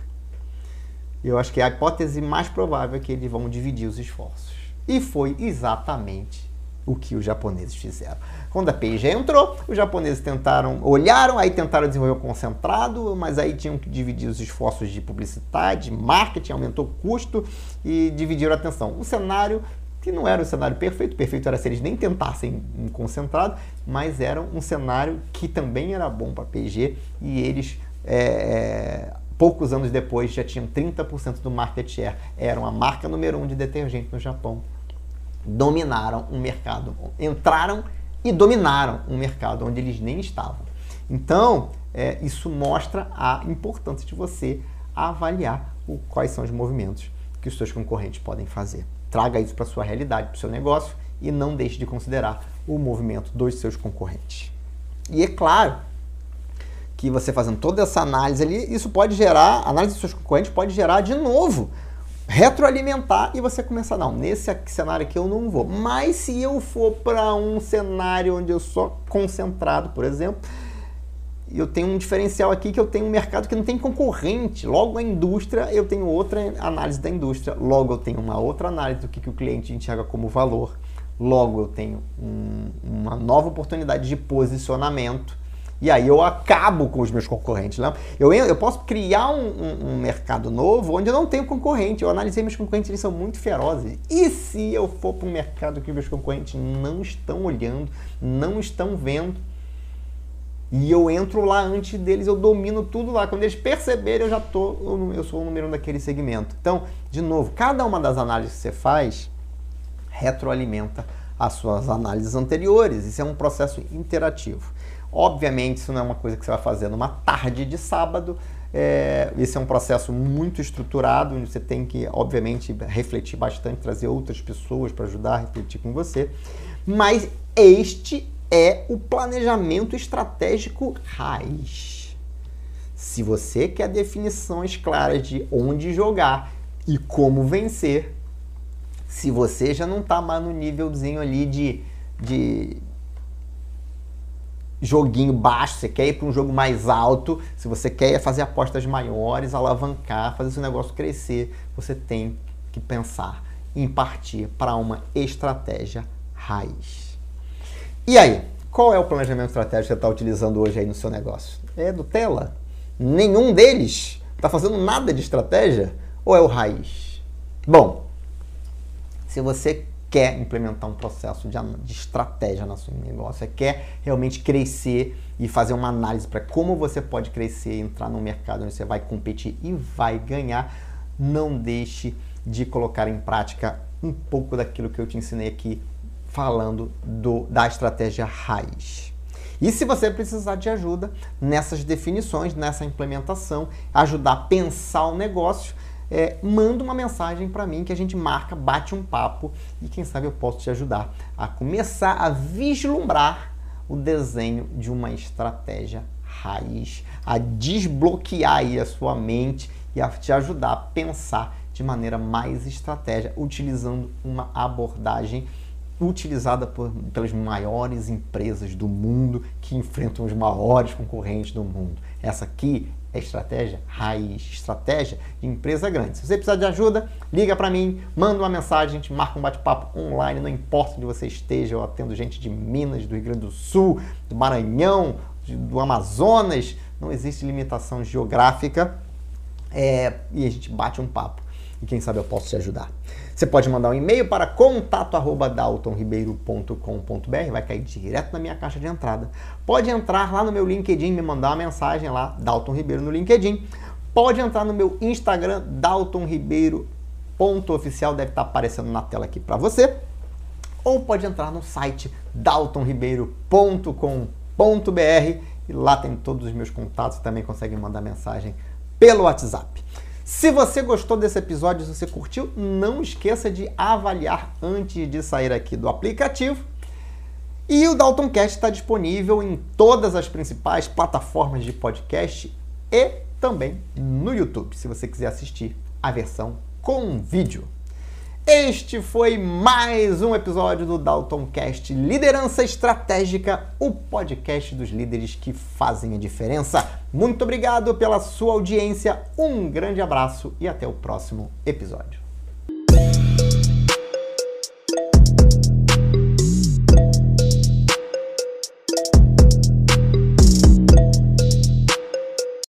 [SPEAKER 1] eu acho que a hipótese mais provável é que eles vão dividir os esforços. E foi exatamente o que os japoneses fizeram. Quando a P&G entrou, os japoneses tentaram, olharam, aí tentaram desenvolver o concentrado, mas aí tinham que dividir os esforços de publicidade, marketing, aumentou o custo e dividiram a atenção. O cenário que não era o cenário perfeito, perfeito era se eles nem tentassem um concentrado, mas era um cenário que também era bom para a P&G e eles é, poucos anos depois já tinham 30% do market share, eram a marca número um de detergente no Japão. Dominaram um mercado, entraram e dominaram um mercado onde eles nem estavam. Então, é, isso mostra a importância de você avaliar o, quais são os movimentos que os seus concorrentes podem fazer. Traga isso para sua realidade, para o seu negócio e não deixe de considerar o movimento dos seus concorrentes. E é claro que você fazendo toda essa análise ali, isso pode gerar, a análise dos seus concorrentes pode gerar de novo, retroalimentar e você começar, não, nesse cenário aqui eu não vou. Mas se eu for para um cenário onde eu sou concentrado, por exemplo, eu tenho um diferencial aqui que eu tenho um mercado que não tem concorrente. Logo a indústria, eu tenho outra análise da indústria. Logo eu tenho uma outra análise do que, que o cliente enxerga como valor. Logo eu tenho um, uma nova oportunidade de posicionamento. E aí eu acabo com os meus concorrentes. Não? Eu, eu posso criar um, um, um, mercado novo onde eu não tenho concorrente. Eu analisei meus concorrentes, eles são muito ferozes. E se eu for para um mercado que meus concorrentes não estão olhando, não estão vendo, e eu entro lá antes deles, eu domino tudo lá. Quando eles perceberem, eu já tô, eu sou o número um daquele segmento. Então, de novo, cada uma das análises que você faz retroalimenta as suas análises anteriores. Isso é um processo interativo. Obviamente, isso não é uma coisa que você vai fazer numa tarde de sábado. É, esse é um processo muito estruturado, onde você tem que, obviamente, refletir bastante, trazer outras pessoas para ajudar a refletir com você. Mas este é o planejamento estratégico raiz. Se você quer definições claras de onde jogar e como vencer, se você já não está mais no nívelzinho ali de, de joguinho baixo, você quer ir para um jogo mais alto, se você quer fazer apostas maiores, alavancar, fazer seu negócio crescer, você tem que pensar em partir para uma estratégia raiz. E aí, qual é o planejamento estratégico que você está utilizando hoje aí no seu negócio? É do Tela? Nenhum deles está fazendo nada de estratégia? Ou é o raiz? Bom, se você quer implementar um processo de, de estratégia no seu negócio, você quer realmente crescer e fazer uma análise para como você pode crescer e entrar no mercado onde você vai competir e vai ganhar, não deixe de colocar em prática um pouco daquilo que eu te ensinei aqui falando do, da estratégia raiz. E se você precisar de ajuda nessas definições, nessa implementação, ajudar a pensar o negócio, é, manda uma mensagem para mim que a gente marca, bate um papo e quem sabe eu posso te ajudar a começar a vislumbrar o desenho de uma estratégia raiz, a desbloquear aí a sua mente e a te ajudar a pensar de maneira mais estratégia, utilizando uma abordagem utilizada por, pelas maiores empresas do mundo que enfrentam os maiores concorrentes do mundo. Essa aqui é estratégia raiz, estratégia de empresa grande. Se você precisar de ajuda, liga para mim, manda uma mensagem, a gente marca um bate-papo online, não importa onde você esteja, eu atendo gente de Minas, do Rio Grande do Sul, do Maranhão, do Amazonas, não existe limitação geográfica é, e a gente bate um papo e quem sabe eu posso te ajudar. Você pode mandar um e-mail para contato@daltonribeiro.com.br, vai cair direto na minha caixa de entrada. Pode entrar lá no meu LinkedIn, me mandar uma mensagem lá, Dalton Ribeiro no LinkedIn. Pode entrar no meu Instagram, Dalton Ribeiro oficial deve estar aparecendo na tela aqui para você. Ou pode entrar no site daltonribeiro.com.br e lá tem todos os meus contatos, também consegue mandar mensagem pelo WhatsApp. Se você gostou desse episódio, se você curtiu, não esqueça de avaliar antes de sair aqui do aplicativo. E o Daltoncast está disponível em todas as principais plataformas de podcast e também no YouTube, se você quiser assistir a versão com vídeo. Este foi mais um episódio do Daltoncast Liderança Estratégica, o podcast dos líderes que fazem a diferença. Muito obrigado pela sua audiência, um grande abraço e até o próximo episódio.